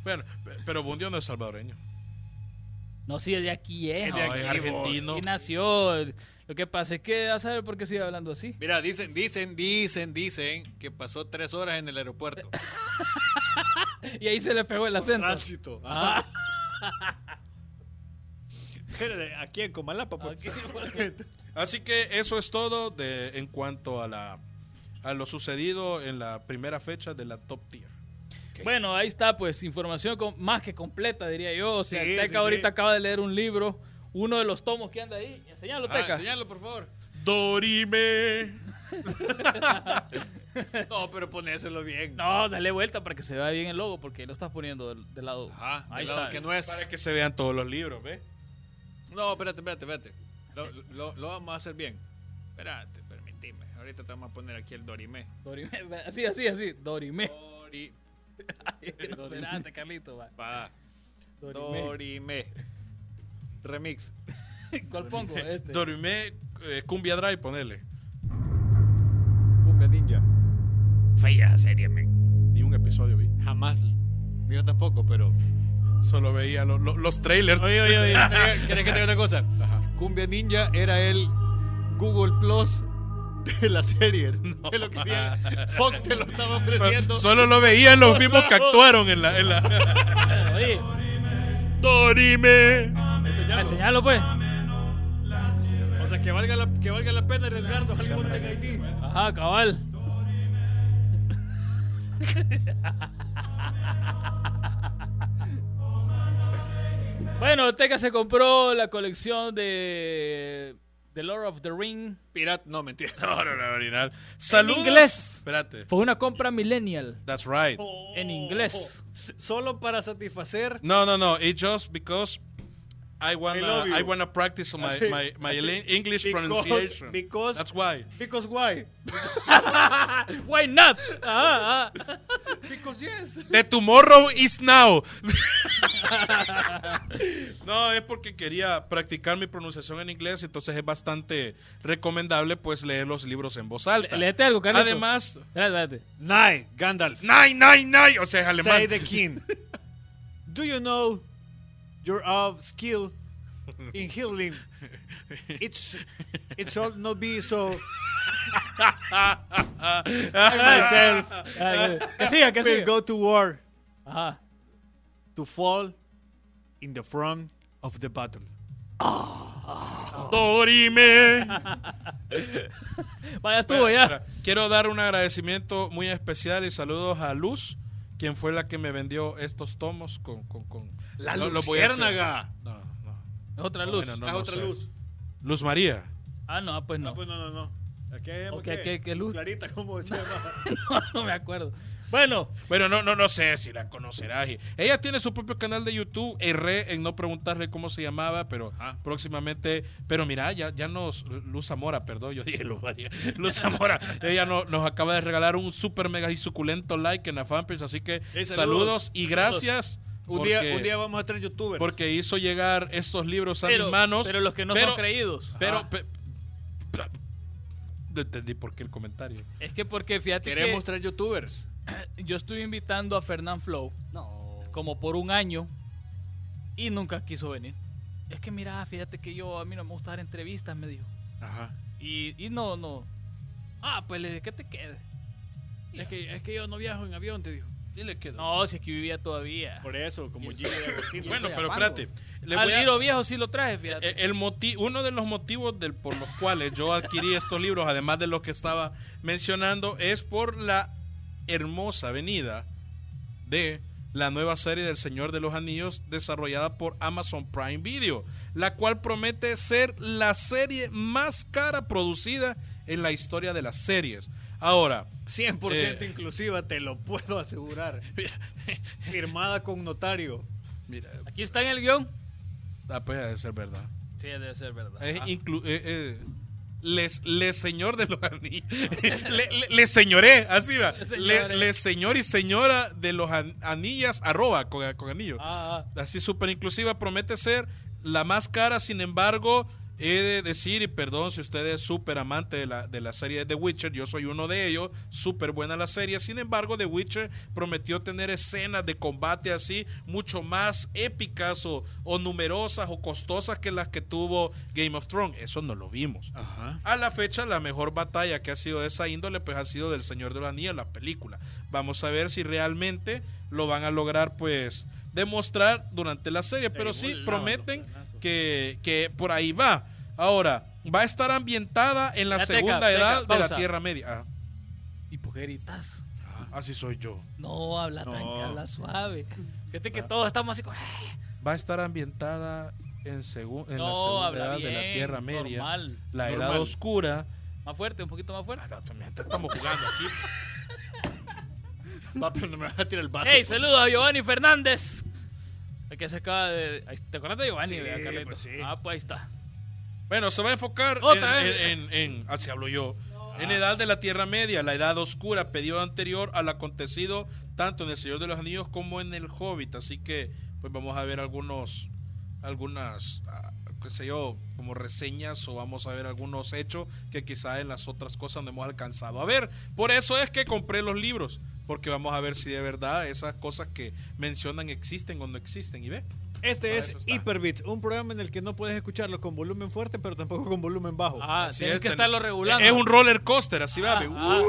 Bueno, pe- pero Bundio no es salvadoreño. No, sí, de aquí es. Es de No, aquí, es vos. argentino. Y nació. Lo que pasa es que, a saber por qué sigue hablando así. Mira, dicen, dicen, dicen, dicen que pasó tres horas en el aeropuerto. [LAUGHS] Y ahí se le pegó el acento. Tránsito. Ah. [LAUGHS] Pero de aquí en Comalapa. pues. [LAUGHS] [LAUGHS] Así que eso es todo de, en cuanto a, la, a lo sucedido en la primera fecha de la Top Tier. Bueno, ahí está, pues, información más que completa, diría yo. O sea, Sí, Teca sí, sí. ahorita acaba de leer un libro, uno de los tomos que anda ahí. Enseñalo, Ah, Teca. enseñalo, por favor. Dorime. [LAUGHS] No, pero ponéselo bien. No, dale vuelta para que se vea bien el logo, porque lo estás poniendo del, del lado. Ajá, ahí del lado está. que no es. Para que se vean todos los libros, ¿ve? No, espérate, espérate, espérate. Lo, lo- lo vamos a hacer bien. Espérate, permitime. Ahorita te vamos a poner aquí el Dorime. Dorime. Así, así, así. Dorime. Dori, Ay, [LAUGHS] no, espérate, Carlito. va. va. Dorime. Dorime. Remix. [LAUGHS] ¿Cuál pongo? Este. Dorime, eh, Cumbia Drive, ponele. Cumbia Ninja. Fea serie, men. Ni un episodio vi. Jamás. Yo tampoco, pero. Solo veía lo- lo- los trailers. Oye, oye, oye. [LAUGHS] ¿Querés que te diga una cosa? Cumbia Ninja era el Google Plus de las series. Te lo quería. Fox te lo estaba ofreciendo. Solo lo veían los mismos que actuaron en la. En la... Oye, Dorime. Enseñalo. enseñalo, pues. O sea, que valga la, que valga la pena arriesgarnos al Content ID. Ajá, cabal. [LAUGHS] bueno, Teca se compró la colección de The Lord of the Ring. Pirata, no, mentira. [LAUGHS] No, no, no, original. Saludos. inglés. Espérate. Fue una compra millennial That's right. en inglés. Solo para satisfacer. No, no, no. It's just because I wanna, I. I, wanna practice my, Así, my, my. English Because- pronunciation. because- That's why. Because why? [LAUGHS] Why not? [LAUGHS] Because yes. [LAUGHS] The tomorrow is now. no, es porque quería practicar mi pronunciación en inglés, entonces es bastante recomendable pues leer los libros en voz alta. Le- léete algo, Carlito. Además, Espérate, espérate. Nine, Gandalf. nine, nine, nine, o sea, es alemán. Say the king. Do you know your of skill in healing? It's it should not be so. [LAUGHS] I myself Ah, Que siga, que will siga. go to war Ajá. to fall in the front of the battle. Dorime. [LAUGHS] Vaya, estuvo ya. Quiero dar un agradecimiento muy especial y saludos a Luz, quien fue la que me vendió estos tomos con, con, con, La a- luciérnaga. No, no. Es otra luz. bueno, no, es no otra sé. luz. Luz María. Ah, no, pues no. Ah, pues no, no, no. Aquí hay Ok, ¿qué? ¿qué- qué luz? Clarita, ¿cómo se llama? [LAUGHS] no, no me acuerdo. Bueno, Bueno, no, no, no sé si la conocerás. Ella tiene su propio canal de YouTube. Erré en no preguntarle cómo se llamaba, pero Ajá. próximamente. Pero mira, ya, ya nos. Luz Zamora, perdón, yo dije Luz María. [LAUGHS] Luz Zamora. ella no- nos acaba de regalar un super mega y suculento like en la fanpage. Así que Hey, saludos. saludos. y gracias. Un día, porque- un día vamos a tener youtubers. Porque hizo llegar estos libros a pero, mis manos. pero los que no pero- son creídos. Pero. Pe- no entendí por qué el comentario. Es que porque fíjate Queremos que traer youtubers. [CLEARS THROAT] yo estuve invitando a Fernán Flow No. como por un año y nunca quiso venir. Es que mira, fíjate que yo a mí no me gusta dar entrevistas, me dijo. Ajá. Y, y no, no. Ah, pues le dije que te quede. Es que, es que yo no viajo en avión, te digo. Y le quedó. No, si es que vivía todavía. Por eso, como de [LAUGHS] Agostino. Bueno, pero espérate. Le Al a- libro viejo sí lo traje, fíjate. Eh, El moti- uno de los motivos del, por los cuales yo adquirí estos libros, además de lo que estaba mencionando, es por la hermosa venida de la nueva serie del Señor de los Anillos desarrollada por Amazon Prime Video, la cual promete ser la serie más cara producida en la historia de las series. Ahora, 100% Eh. inclusiva, te lo puedo asegurar. [LAUGHS] Firmada con notario. mira, Aquí está en el guion. ah, pues debe ser verdad. Sí, debe ser verdad. Es inclu- eh, eh, les, les señor de los anillos. [LAUGHS] le, le- le señoré, así va. Le Le, señoré. le señor y señora de los an- anillas, arroba con, con anillo. Ah, ah. Así súper inclusiva, promete ser la más cara, sin embargo, he de decir, y perdón si usted es súper amante de la, de la serie de The Witcher, yo soy uno de ellos, súper buena la serie, sin embargo, The Witcher prometió tener escenas de combate así, mucho más épicas o, o numerosas o costosas que las que tuvo Game of Thrones, eso no lo vimos. Ajá. A la fecha, la mejor batalla que ha sido de esa índole, pues ha sido del Señor de los Anillos, la película. Vamos a ver si realmente lo van a lograr, pues, demostrar durante la serie. Pero sí prometen que, que por ahí va. Ahora, va a estar ambientada en la Ya, segunda teca, edad de la. Tierra Media. Ah, ¿Y por qué gritas? así soy yo. No, habla No. tranquila, habla suave. Fíjate que todos estamos así como... Va a estar ambientada en, segu- en la No, segunda edad bien. de la Tierra Media. Normal. La edad Normal. oscura. Más fuerte, un poquito más fuerte. Ah, Estamos jugando aquí. [LAUGHS] Va, pero no me vas a tirar el vaso. Hey, saludos a Giovanni Fernández. El que se acaba de... ¿Te acuerdas de Giovanni? Sí, Carlito? pues sí. Ah, pues ahí está. Bueno, se va a enfocar Otra en, vez. en- en- en- así hablo yo, en edad de la Tierra Media, la edad oscura, periodo anterior al acontecido tanto en El Señor de los Anillos como en El Hobbit. Así que, pues vamos a ver algunos, algunas, ah, qué sé yo, como reseñas o vamos a ver algunos hechos que quizá en las otras cosas no hemos alcanzado a ver. Por eso es que compré los libros, porque vamos a ver si de verdad esas cosas que mencionan existen o no existen. Y ve. Este Para es. Hyperbits, un programa en el que no puedes escucharlo con volumen fuerte, pero tampoco con volumen bajo. Ah, Así tienes es, que estarlo regulando. Es un roller coaster, así va. Ah, ve. ah.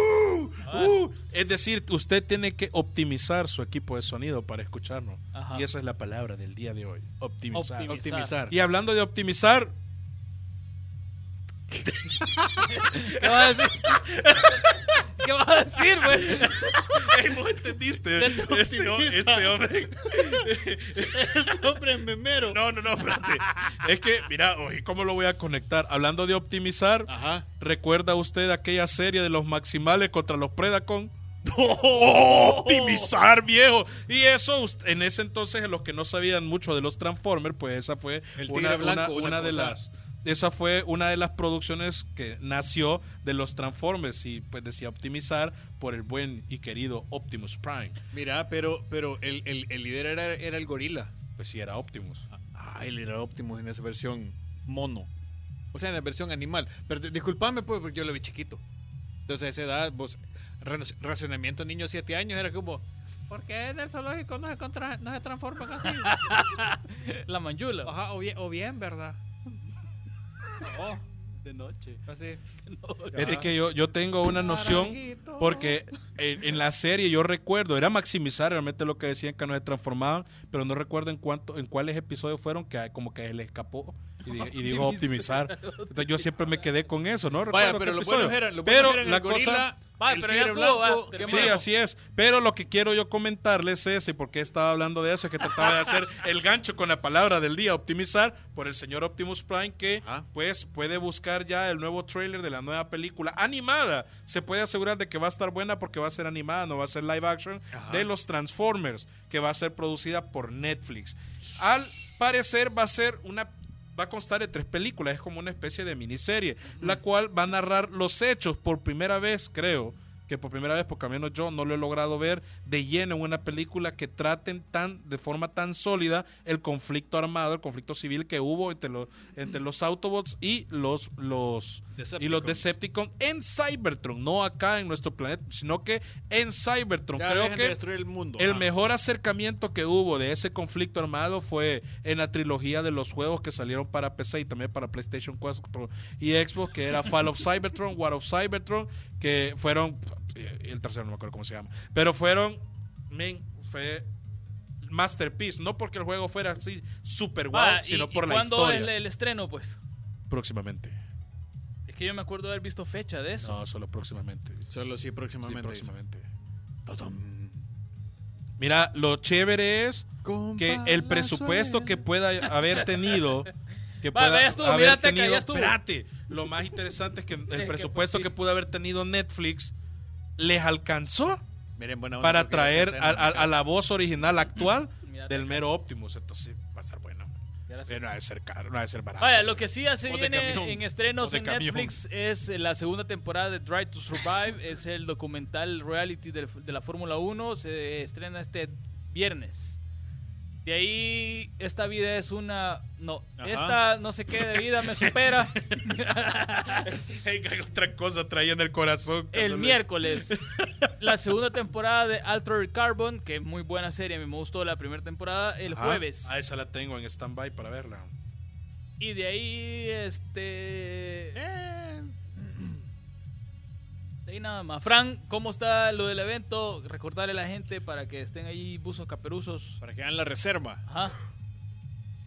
Uh, uh. Es decir, usted tiene que optimizar su equipo de sonido para escucharnos. Ajá. Y esa es la palabra del día de hoy. Optimizar. Optimizar. Optimizar. Y hablando de optimizar, ¿Qué vas a decir? [LAUGHS] ¿Qué vas a decir, güey? [LAUGHS] Ey, ¿vos entendiste? Este, este hombre. Este hombre es memero. No, no, no, espérate. Es que, mira, oye, ¿cómo lo voy a conectar? Hablando de optimizar, Ajá. ¿recuerda usted aquella serie de los maximales contra los Predacon? optimizar, viejo. Y eso, en ese entonces, los que no sabían mucho de los Transformers, pues esa fue El una, tigre blanco, una- una una de las. Esa fue una de las producciones que nació de los Transformers y pues decía optimizar por el buen y querido Optimus Prime. Mira, pero, pero el, el- el líder era, era el gorila. Pues sí, era Optimus. Ah, él era Optimus en esa versión mono. O sea, en la versión animal. Pero disculpame, pues, porque yo lo vi chiquito. Entonces, a esa edad, vos, ra- racionamiento niño de 7 años era como. ¿Por qué en el zoológico no se, contra- no se transforman así? [LAUGHS] La manjula. Ajá, o bien, o bien ¿verdad? No, De noche. así. Es que yo, yo tengo una noción, porque en, en la serie yo recuerdo, era maximizar realmente lo que decían que no se transformaban, pero no recuerdo en cuánto, en cuáles episodios fueron que como que le escapó y, dijo [LAUGHS] optimizar. Entonces yo siempre me quedé con eso, ¿no? Vaya, pero qué lo episodio. bueno era, lo pero bueno era la el cosa, Va, el pero ya blanco, va, ¿qué Sí, más? así es. Pero lo que quiero yo comentarles es, y porque estaba hablando de eso, es que trataba de hacer el gancho con la palabra del día, optimizar, por el señor Optimus Prime, que Ajá. pues puede buscar ya el nuevo trailer de la nueva película animada. Se puede asegurar de que va a estar buena porque va a ser animada, no va a ser live action, Ajá. de los Transformers, que va a ser producida por Netflix. Al parecer va a ser una va a constar de tres películas, es como una especie de miniserie, la cual va a narrar los hechos por primera vez, creo, que por primera vez, porque al menos yo no lo he logrado ver de lleno en una película que traten tan de forma tan sólida el conflicto armado, el conflicto civil que hubo entre los entre los Autobots y los los y los Decepticons. Decepticons en Cybertron, no acá en nuestro planeta, sino que en Cybertron. Ya creo de que el mundo. el Ajá. mejor acercamiento que hubo de ese conflicto armado fue en la trilogía de los juegos que salieron para PC y también para PlayStation 4 y Xbox, que era Fall of Cybertron, War of Cybertron, que fueron, eh, el tercero no me acuerdo cómo se llama, pero fueron, men, fue masterpiece, no porque el juego fuera así super guau, y- sino y por la ¿Cuándo historia. es el, el estreno, pues? Próximamente. Es que yo me acuerdo de haber visto fecha de eso. No, solo próximamente. Solo sí, Sí, próximamente. próximamente. Mira, lo chévere es que el presupuesto que pueda haber tenido que Va, pueda ya estuvo, haber tenido ya estuvo. espérate lo más interesante es que el [LAUGHS] que, presupuesto pues, que pudo haber tenido Netflix les alcanzó Miren, buena onda para traer escena, a, a- acá. a la voz original actual del mero Optimus entonces va a estar bueno no ha de ser caro no ha de ser barato Vaya, lo que sí ya se de viene camión. en estrenos de en camión. Netflix es la segunda temporada de Drive to Survive, es el documental reality del- de, la Fórmula 1, se estrena este viernes. De ahí, esta vida es una... No, Ajá. esta no sé qué de vida me supera. [LAUGHS] Otra cosa traía en el corazón el le- miércoles. [LAUGHS] La segunda temporada de Altered Carbon, que es muy buena serie, me gustó la primera temporada, el Ajá. jueves. ah esa la tengo en stand-by para verla Y de ahí, este. eh, de ahí nada más. Fran, ¿cómo está lo del evento? Recordarle a la gente para que estén ahí buzos caperuzos. Para que hagan la reserva. Ajá.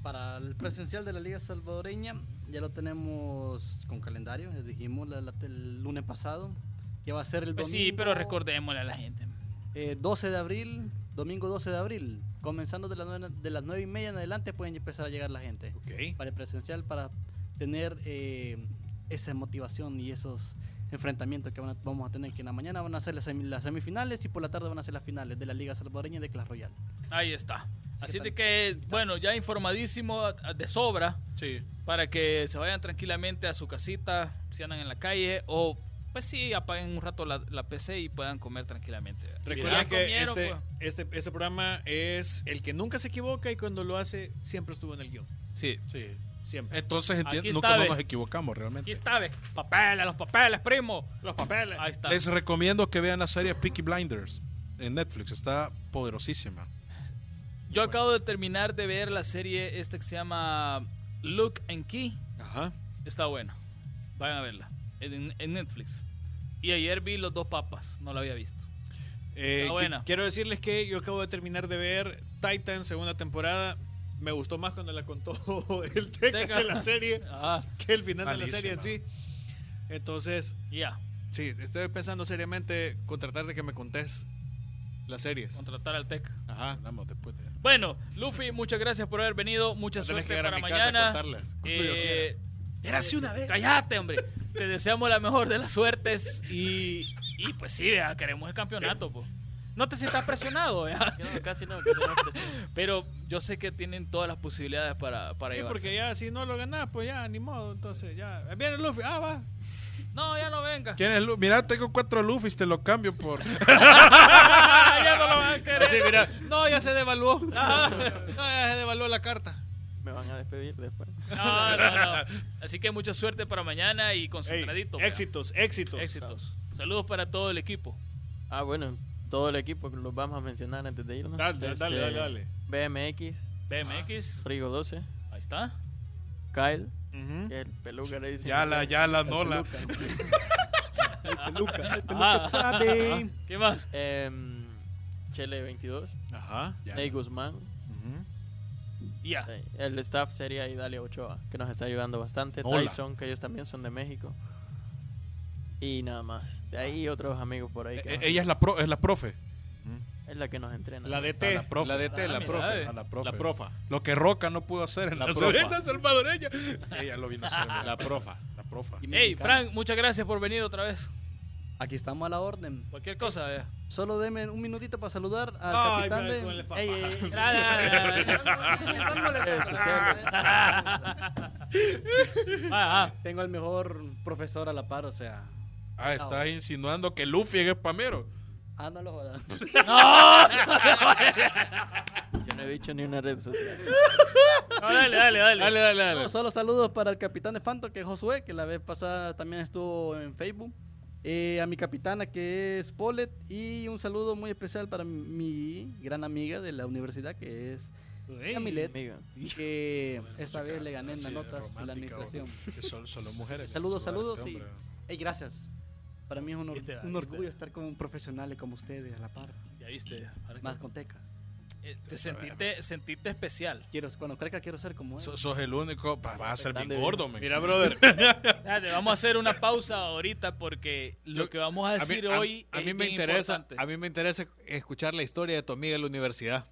Para el presencial de la Liga Salvadoreña ya lo tenemos con calendario, les dijimos la- la- el lunes pasado, que va a ser el Pues domingo sí, pero recordémosle a la gente. eh, 12 de abril, domingo 12 de abril, comenzando de, las nueve- de las 9 y media en adelante pueden empezar a llegar la gente Ok. para el presencial, para tener eh, esa motivación y esos enfrentamientos que van a- vamos a tener, que en la mañana van a ser las, semi- las semifinales y por la tarde van a ser las finales de la Liga Salvadoreña de Clash Royale. Ahí está. Así que de que, bueno, ya informadísimo de sobra sí para que se vayan tranquilamente a su casita, si andan en la calle o. Pues sí, apaguen un rato la, la PC y puedan comer tranquilamente. Recuerden que comieron, este, pues, este, este programa es el que nunca se equivoca y cuando lo hace siempre estuvo en el guion. sí. sí Siempre. entonces Aquí entiendo nunca no nos equivocamos Aquí realmente está, ve. Papeles, los papeles, primo. Los papeles. Ahí está. Les recomiendo que vean la serie Peaky Blinders en Netflix. Está poderosísima. Yo acabo de terminar de ver la serie esta que se llama Look and Key. Ajá. Está buena. Vayan a verla. En, en Netflix. Y ayer vi Los Dos Papas. No la había visto. Eh, buena. Quiero decirles que yo acabo de terminar de ver Titan, segunda temporada. Me gustó más cuando la contó [LAUGHS] el teca de la serie [LAUGHS] Ah, que el final de la serie en sí. Entonces, ya. sí, estoy pensando seriamente contratar de que me contés las series. Contratar al Tech. Ajá. Hablamos después de... Bueno, Luffy, muchas gracias por haber venido. Mucha No tenés suerte que llegar a para mi casa a mañana. Eh, Era así una vez. cállate, hombre. Te deseamos la mejor de las suertes. Y, y pues sí, queremos el campeonato. pues. No te sientas presionado. [LAUGHS] No, casi no, casi no, no. pero yo sé que tienen todas las posibilidades para, para Sí, llevarse. porque ya si no lo ganás, pues ya, ni modo. Entonces ya. Viene Luffy. Ah, va. No, ya no venga. ¿Quién es Mira, tengo cuatro Luffy, te lo cambio por... [LAUGHS] [LAUGHS] ya no lo van a querer. Sí, mira. No, ya se devaluó. No, ya se devaluó la carta. Me van a despedir después. No, no, no. Así que mucha suerte para mañana y concentradito. éxitos, éxitos. Éxitos. Saludos para todo el equipo. Ah, bueno, todo el equipo que los vamos a mencionar antes de irnos. Dale, dale, Este, dale, dale. BMX, BMX. Frigo 12, Ahí está. Kyle, Ujú. que es el peluca le dicen. Ya la, ya la, no la. Ajá. sabe. [LAUGHS] ¿Qué más? Em, Chele 22, Ajá. Ya. Ney Guzmán, Ujú. Ya. El staff sería Idalia Ochoa, que nos está ayudando bastante. Hola. Tyson, que ellos también son de México. Y nada más. De ahí otros amigos por ahí. que Eh, nos- ella es la, pro- es la profe. es la que nos entrena. La DT, la profe. la DT, Ah, la mira, profe. eh. A la profe. La profa. Lo que Roca no pudo hacer en la, La profa. salvadoreña. [LAUGHS] Ella lo vino a hacer. La profa. La profa. Hey. Frank, muchas gracias por venir otra vez. Aquí estamos a la orden. Cualquier cosa, eh. Solo deme un minutito para saludar al Ay, capitán de... Ey, ey, ey. [LAUGHS] [LAUGHS] Ah, ah. Tengo el mejor profesor a la par, o sea... Ah, estás insinuando que Luffy es spamero. Ah, no lo jodas. [LAUGHS] [LAUGHS] Yo no he dicho ni una red social. No, dale, dale, dale. Dale, dale, dale. No, solo saludos para el capitán de Fanto, que es Josué, que la vez pasada también estuvo en Facebook. Eh, a mi capitana, que es Polet. Y un saludo muy especial para mi gran amiga de la universidad, que es Amiga. que esta vez le gané en las Sí, notas de la administración. o- que son, solo mujeres. Saludos, a saludos este y hey, gracias. Para mí es un, or- Viste, un viste. orgullo estar con profesionales como ustedes a la par. Ya viste. Que- Más con Teca. eh, te sentiste, sentiste especial. Quiero, cuando crezca quiero ser como él. So- sos el único. Vas a ser bien gordo, man. Mira, brother. [LAUGHS] Dale, vamos a hacer una pausa ahorita porque lo Yo- que vamos a A mí, decir a- hoy a es mí me interesa, importante. a mí me interesa escuchar la historia de tu amiga en la universidad.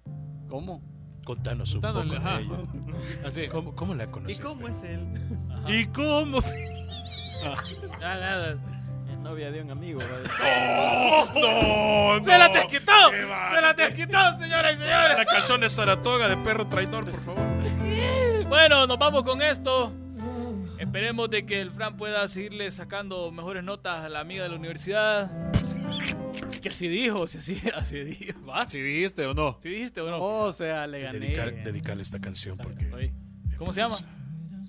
¿Cómo? Contanos un Contándole, poco ajá. de ella. [LAUGHS] Así. ¿Cómo, cómo la conociste? es él? ¿Y cómo? [LAUGHS] Dale, dale. Novia de un amigo. ¿verdad? [LAUGHS] ¡No! ¡Se la no! desquitó! ¡Qué va! ¡Se la desquitó, señoras y señores! La [LAUGHS] canción de Saratoga de perro traidor, por favor. Bueno, nos vamos con esto. Esperemos de que el Fran pueda seguirle sacando mejores notas a la amiga de la universidad. Que así dijo, si así, así dijo. ¿Va? ¿Si dijiste o no? ¿Sí dijiste o no? O sea, le gané. Dedicar, dedicarle esta canción porque. Oye, ¿Cómo se llama?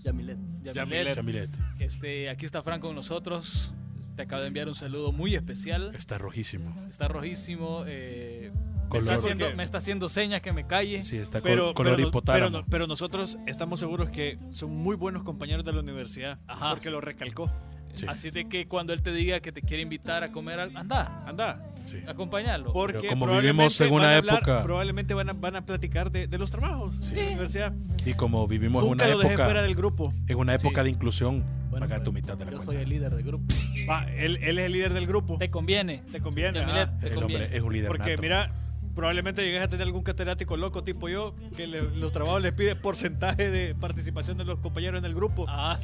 Yamilet. Yamilet. Yamilet Este, aquí está Fran con nosotros. Te acabo de enviar un saludo muy especial. está rojísimo. Está rojísimo. eh, me, está haciendo, me está haciendo señas que me calle. Sí, está Pero, col- color pero, hipotálamo. pero, pero nosotros estamos seguros que son muy buenos compañeros de la universidad. Ajá. Porque lo recalcó. Sí, Así de que cuando él te diga que te quiere invitar a comer, algo, anda, Anda. sí. acompañarlo. Porque Pero como vivimos en una hablar- época- Probablemente van a, van a platicar de, de los trabajos Sí. de la universidad. Y como vivimos en Nunca una lo dejé época, fuera del grupo. en una época Sí. de inclusión, Bueno, paga tu mitad de la Yo cuenta. soy el líder del grupo. Va, él, él es el líder del grupo. Te conviene. Te conviene. Yamilet, te El conviene. hombre es un líder Porque nato. mira, probablemente llegues a tener algún catedrático loco tipo yo, que le- los trabajos les pide porcentaje de participación de los compañeros en el grupo. Ah,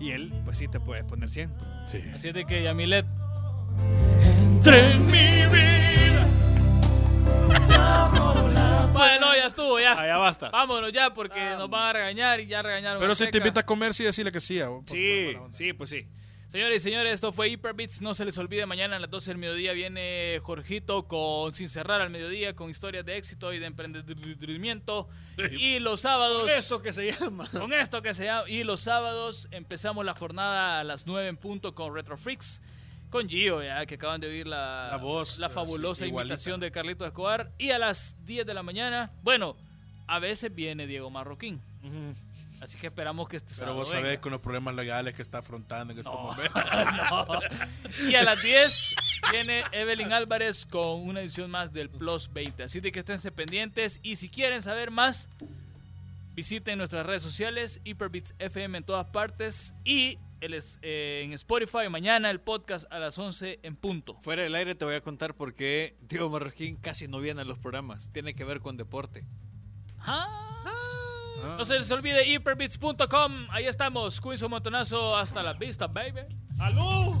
Y él, pues sí, te puedes poner 100. Sí. así es de que Yamilet. [LAUGHS] Bueno, ya estuvo, ya. Allá basta. Vámonos ya porque nos van a regañar y ya regañaron. Pero a si te invita a comer, sí, decirle que sí. ah, por- Sí, por sí, pues sí. Señores y señores, esto fue Hyperbits. No se les olvide, mañana a las 12 del mediodía viene Jorgito con Sin Cerrar al Mediodía, con historias de éxito y de emprendimiento. Y los sábados... Esto que se llama. Con esto que se llama. Y los sábados empezamos la jornada a las 9 en punto con Retro Freaks. Con Gio, ya que acaban de oír la, La voz, la fabulosa sí, imitación de Carlito Escobar. Y a las 10 de la mañana, bueno, a veces viene Diego Marroquín. Así que esperamos que este Pero vos venga. sabés con los problemas legales que está afrontando en estos No. [LAUGHS] momentos. No. Y a las 10 viene Evelyn Álvarez con una edición más del Plus 20. Así de que esténse pendientes. Y si quieren saber más, visiten nuestras redes sociales, Hyperbits FM en todas partes. Y el es- eh, en Spotify, mañana el podcast a las 11 en punto. Fuera del aire te voy a contar por qué Diego Marroquín casi no viene a los programas. Tiene que ver con deporte. Ah. No se les olvide hyperbits.com. Ahí estamos. Cuídense un montonazo. Hasta la vista, baby. ¡Aló!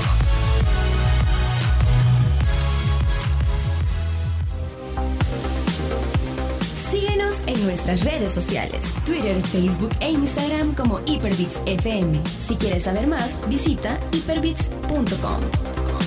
nuestras redes sociales, Twitter, Facebook e Instagram como Hyperbits FM. Si quieres saber más, visita hyperbits.com.